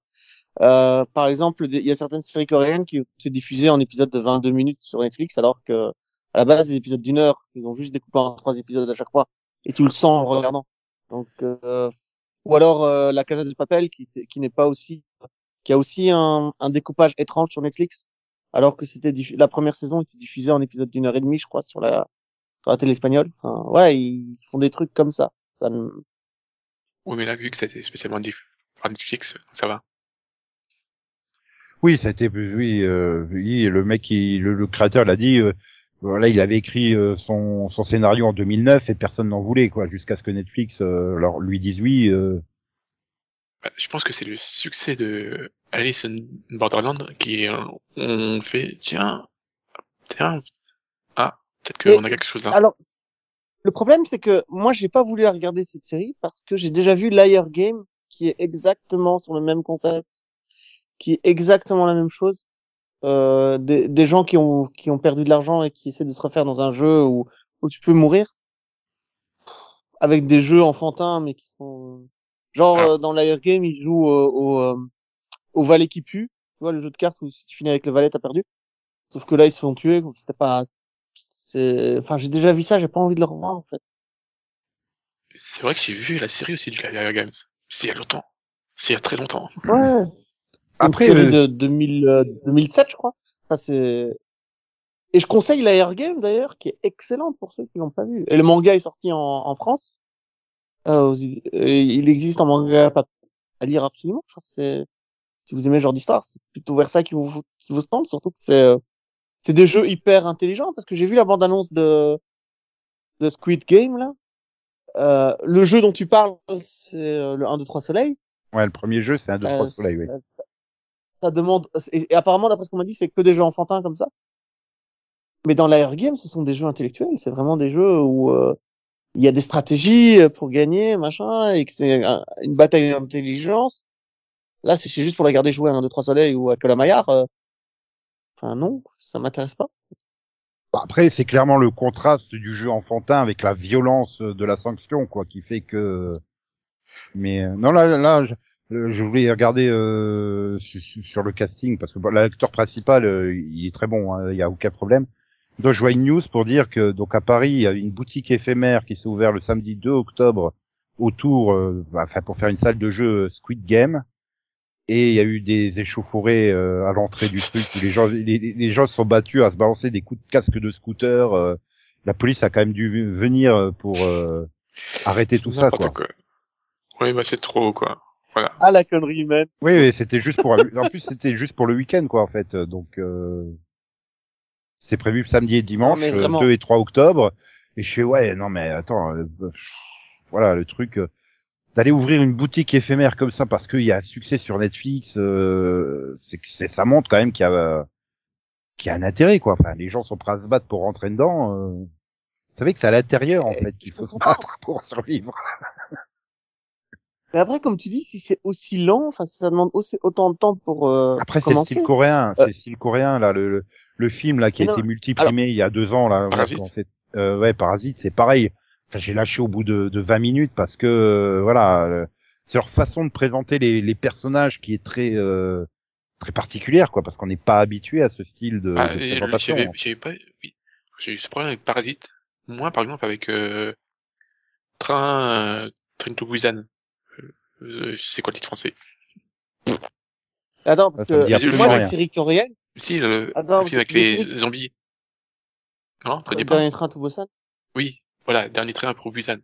Euh, par exemple, il y a certaines séries coréennes qui ont été diffusées en épisodes de 22 minutes sur Netflix, alors que à la base, des épisodes d'une heure, ils ont juste découpé en trois épisodes à chaque fois, et tu le sens en regardant. Donc, euh, ou alors euh, la Casa del Papel, qui, qui n'est pas aussi, qui a aussi un, un découpage étrange sur Netflix, alors que c'était la première saison était diffusée en épisode d'une heure et demie, je crois, sur la sur la télé espagnole. Enfin, ouais, ils font des trucs comme ça. ça ne- Oui, mais là, vu que c'était spécialement diff... par Netflix, ça va. Oui, ça a été, oui, euh, oui, le mec, qui, le, le créateur l'a dit, euh, voilà, il avait écrit euh, son, son scénario en 2009 et personne n'en voulait, quoi, jusqu'à ce que Netflix euh, leur, lui dise oui. euh. Bah, Je pense que c'est le succès de Alice in Borderland qui euh, on fait tiens tiens ah peut-être qu'on a quelque chose là. Alors, le problème, c'est que moi, j'ai pas voulu regarder cette série parce que j'ai déjà vu Liar Game, qui est exactement sur le même concept, qui est exactement la même chose. Euh, des, des gens qui ont qui ont perdu de l'argent et qui essaient de se refaire dans un jeu où où tu peux mourir? Avec des jeux enfantins mais qui sont genre Ah. euh, dans Liar Game ils jouent euh, au euh, au valet qui pue tu vois le jeu de cartes où si tu finis avec le valet t'as perdu sauf que là ils se font tuer donc c'était pas c'est enfin j'ai déjà vu ça j'ai pas envie de le revoir en fait C'est vrai que j'ai vu la série aussi du Liar Games. C'est il y a longtemps. C'est il y a très longtemps. ouais Après, une série euh, de 2000, euh, 2007 je crois. Enfin, c'est et je conseille la Air Game d'ailleurs qui est excellente pour ceux qui l'ont pas vu. Et le manga est sorti en, en France. Euh, et il existe en manga à lire absolument. Enfin, c'est si vous aimez ce genre d'histoire c'est plutôt vers ça qu'il vous qu'il vous tente surtout que c'est euh, c'est des jeux hyper intelligents. Parce que j'ai vu la bande annonce de de Squid Game là. Euh, le jeu dont tu parles c'est euh, le 1 2 3 soleil. Ouais, le premier jeu, c'est un 2 3 euh, soleil, oui. Ça, demande et, apparemment d'après ce qu'on m'a dit c'est que des jeux enfantins comme ça. Mais dans l'AR game, ce sont des jeux intellectuels, c'est vraiment des jeux où euh, il y a des stratégies euh, pour gagner, machin, et que c'est un- une bataille d'intelligence. Là, c'est juste pour la garder jouer à un 2 3 soleil ou à Colamaillard, euh... enfin non, ça m'intéresse pas. Bon, Après, c'est clairement le contraste du jeu enfantin avec la violence de la sanction, quoi, qui fait que. Mais euh, non, là, là, je, euh, je voulais regarder euh, sur, sur le casting parce que bon, l'acteur principal, euh, il est très bon, hein, il y a aucun problème. Donc, je vois une news pour dire que donc à Paris, il y a une boutique éphémère qui s'est ouverte le samedi 2 octobre autour, euh, bah, enfin pour faire une salle de jeu Squid Game. Et il y a eu des échauffourées euh, à l'entrée du truc où les gens, les, les gens se sont battus à se balancer des coups de casque de scooter. euh, la police a quand même dû venir pour euh, arrêter tout ça, quoi. Oui, bah c'est trop quoi. Voilà. Ah la connerie humaine. Oui, oui, c'était juste pour. en plus, c'était juste pour le week-end, quoi, en fait. Donc, euh, C'est prévu samedi et dimanche, mais euh, vraiment. 2 et 3 octobre. Et je fais ouais, non mais attends, euh, voilà le truc euh, d'aller ouvrir une boutique éphémère comme ça parce qu'il y a un succès sur Netflix, euh, c'est que c'est ça montre quand même qu'il y a euh, qu'il y a un intérêt quoi. Enfin, les gens sont prêts à se battre pour rentrer dedans. euh. Vous savez que c'est à l'intérieur en Eh, fait qu'il faut se battre pour survivre. Mais après, comme tu dis, si c'est aussi lent, enfin, si ça demande aussi autant de temps pour euh, Après c'est le style coréen, Euh. c'est le style coréen là le, le, le film là qui a été multiprimé il y a deux ans là. Parasite. euh, ouais, Parasite, c'est pareil. Enfin, j'ai lâché au bout de, de 20 minutes parce que euh, voilà, euh, c'est leur façon de présenter les, les personnages qui est très euh, très particulière quoi, parce qu'on n'est pas habitué à ce style de, Ah, de présentation. j'avais j'avais pas, oui. J'ai eu ce problème avec Parasite. Moi, par exemple, avec euh, Train, euh, Train to Busan. Euh, c'est quoi le titre français? Attends, parce Ça dit que moi, les rien. séries coréennes, Si, le, Attends, le film avec les zombies. Non, très le bien. dernier train tout Busan. Oui, voilà, dernier train pour Busan.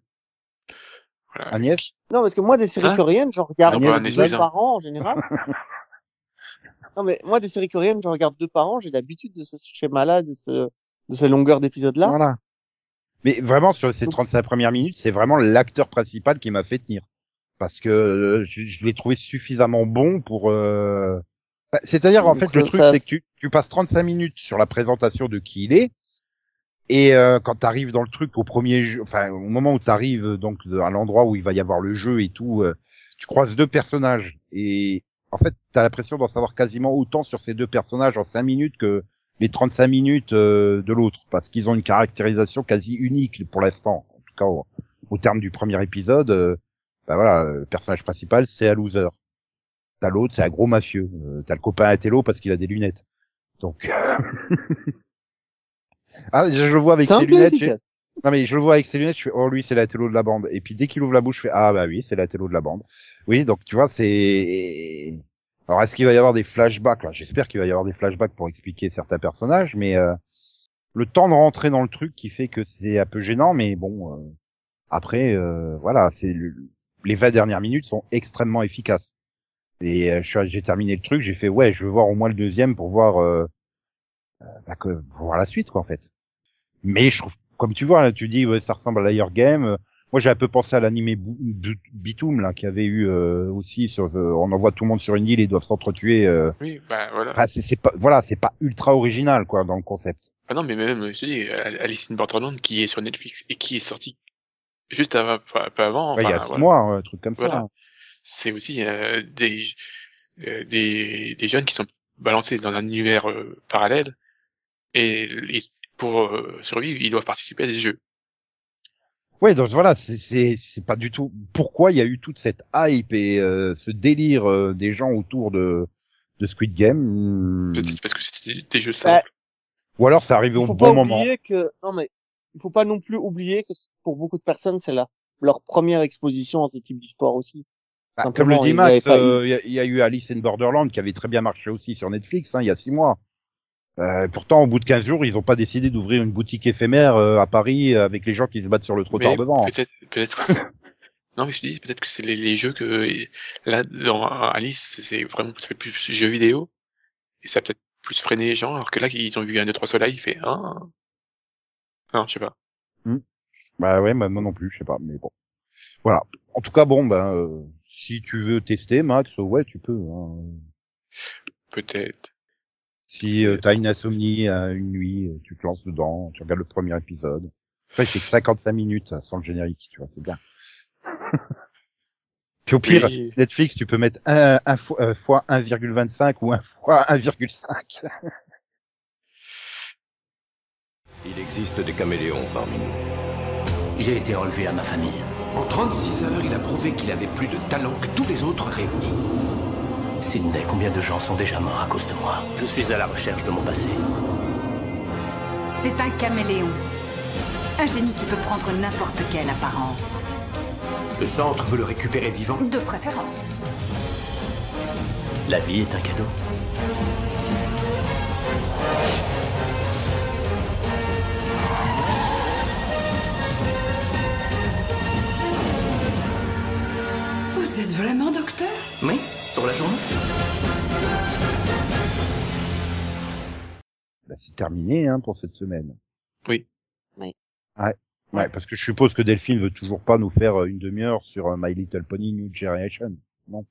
Voilà. Agnès, Non, parce que moi, des séries Hein? coréennes, j'en regarde Non, pas deux Buzyn. par an, en général. non, mais moi, des séries coréennes, j'en regarde deux par an, j'ai l'habitude de ce schéma-là, de ce, de ces longueurs d'épisodes-là. voilà. Mais vraiment sur ces Donc, 35 premières minutes, c'est vraiment l'acteur principal qui m'a fait tenir parce que euh, je, je l'ai trouvé suffisamment bon pour. euh, bah, C'est-à-dire en fait le truc ça- c'est que tu, tu passes 35 minutes sur la présentation de qui il est et euh, quand tu arrives dans le truc au premier jeu, enfin au moment où tu arrives donc à l'endroit où il va y avoir le jeu et tout, euh, tu croises deux personnages et en fait tu as l'impression d'en savoir quasiment autant sur ces deux personnages en 5 minutes que les 35 minutes euh, de l'autre parce qu'ils ont une caractérisation quasi unique pour l'instant en tout cas au, au terme du premier épisode euh, bah voilà le personnage principal c'est un loser t'as l'autre c'est un gros mafieux euh, t'as le copain à Tello parce qu'il a des lunettes donc ah je, le vois avec ses lunettes non mais je le vois avec ses lunettes, je fais oh lui c'est la télo de la bande. Et puis dès qu'il ouvre la bouche, je fais ah bah oui c'est la télo de la bande. Oui donc tu vois c'est. Alors est-ce qu'il va y avoir des flashbacks? Là J'espère qu'il va y avoir des flashbacks pour expliquer certains personnages, mais euh, le temps de rentrer dans le truc qui fait que c'est un peu gênant, mais bon euh, après euh, voilà c'est le- les 20 dernières minutes sont extrêmement efficaces. Et euh, j'ai terminé le truc, j'ai fait ouais je veux voir au moins le deuxième pour voir euh, euh, bah, que, pour voir la suite quoi en fait. Mais je trouve, comme tu vois, là, tu dis, ouais, ça ressemble à l'Ayer Game. Moi, j'ai un peu pensé à l'animé Bitoum, là, qui avait eu euh, aussi sur, euh, on envoie tout le monde sur une île et ils doivent s'entretuer. Euh... Oui, bah voilà. Enfin, c'est pas, voilà, c'est pas ultra original, quoi, dans le concept. Ah non, mais même, je te dis, Alice in Borderland qui est sur Netflix et qui est sorti juste avant, pas, avant. Ouais, il y a enfin, six voilà. mois, un truc comme Voilà. ça. C'est aussi euh, des, euh, des des jeunes qui sont balancés dans un univers euh, parallèle et ils- pour euh, survivre, ils doivent participer à des jeux. Ouais, donc voilà, c'est c'est c'est pas du tout. Pourquoi il y a eu toute cette hype et euh, ce délire euh, des gens autour de de Squid Game hmm. Peut-être parce que c'était des- jeux Bah, simples. Ou alors c'est arrivé Il au bon moment. oublier que, non mais, il faut pas non plus oublier que pour beaucoup de personnes, c'est la, leur première exposition à ce type d'histoire aussi. Ah, comme le dit Max, euh, il y, a- il y a eu Alice in Borderland qui avait très bien marché aussi sur Netflix hein, il y a six mois. Euh, pourtant, au bout de 15 jours, ils n'ont pas décidé d'ouvrir une boutique éphémère euh, à Paris euh, avec les gens qui se battent sur le trottoir Mais devant. peut-être, peut-être que c'est- non, mais je te dis, peut-être que c'est les, les jeux que, là, dans Alice, c'est vraiment, ça fait plus jeux vidéo, et ça a peut-être plus freiné les gens, alors que là, ils ont vu un, deux, trois soleils, il fait, ah, non, je sais pas. Bah ouais, bah, moi non plus, je sais pas, mais bon. Voilà. En tout cas, bon, ben, euh, si tu veux tester, Max, ouais, tu peux. hein. Peut-être. Si euh, t'as une insomnie euh, une nuit, euh, tu te lances dedans, tu regardes le premier épisode. Après, c'est que 55 minutes euh, sans le générique, tu vois, c'est bien. Puis au pire, Oui. Netflix, tu peux mettre un, un fois, euh, fois 1,25 ou un fois 1,5. Il existe des caméléons parmi nous. J'ai été enlevé à ma famille. En 36 heures, il a prouvé qu'il avait plus de talent que tous les autres réunis. Sydney, combien de gens sont déjà morts à cause de moi Je suis à la recherche de mon passé. C'est un caméléon. Un génie qui peut prendre n'importe quelle apparence. Le centre veut le récupérer vivant. De préférence. La vie est un cadeau. Vous êtes vraiment docteur? Oui, pour la journée. Bah, si terminé hein, pour cette semaine. Oui. Oui. Ouais. Ouais, parce que je suppose que Delphine veut toujours pas nous faire euh, une demi-heure sur euh, My Little Pony New Generation. Non?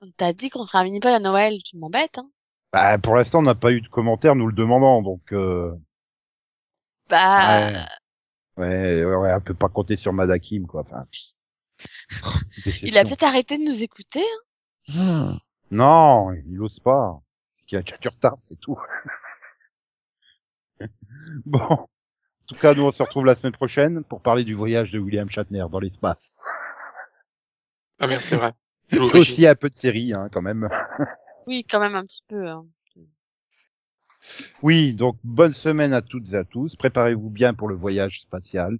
On t'a dit qu'on ferait un mini-pod à Noël, tu m'embêtes, hein. Bah, pour l'instant, on n'a pas eu de commentaires nous le demandant, donc euh, Bah, ouais, ouais, ouais, on peut pas compter sur Madakim, quoi. Enfin. Il a peut-être arrêté de nous écouter, hein. Non, il ose pas. Il a déjà du retard, c'est tout. bon. En tout cas, nous, on se retrouve la semaine prochaine pour parler du voyage de William Shatner dans l'espace. Ah merde, c'est vrai. Aussi un peu de série, hein, quand même. Oui, quand même un petit peu, hein. Oui, donc bonne semaine à toutes et à tous. Préparez-vous bien pour le voyage spatial.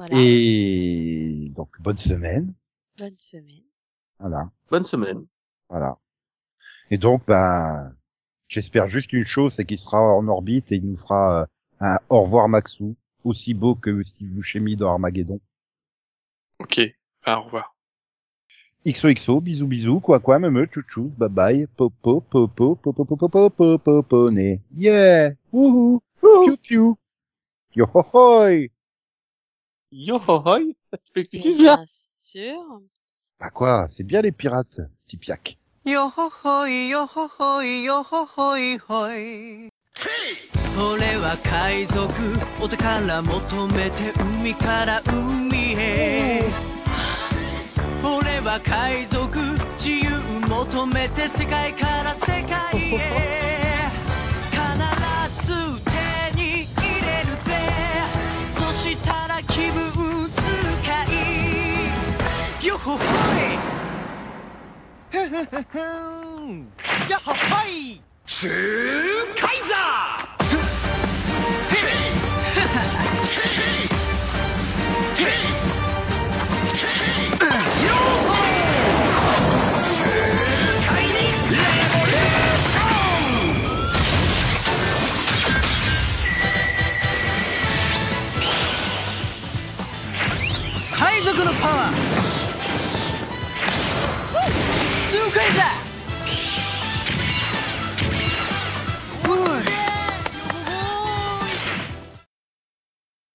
Voilà. Et donc bonne semaine. Bonne semaine. Voilà, Bonne semaine. voilà. Et donc, ben, j'espère juste une chose, c'est qu'il sera en orbite et il nous fera euh, un au revoir Maxou, aussi beau que Steve Buscemi dans Armageddon. Ok. Ah, au revoir. XOXO, bisous bisous, quoi quoi, me chouchou, bye bye, popo, popo, popo, popo, popo, popo, né. Yeah, wouhou, piou piou, yo ho hoi. Yo ho hoi. Bien ça sûr. Bah quoi, c'est bien les pirates, ほほいよほほいよほほいほい俺は海賊お宝求めて海から海へ俺は海賊自由求めて世界から世界へほいふふふふんやっほほいスーカイザー海賊のパワー。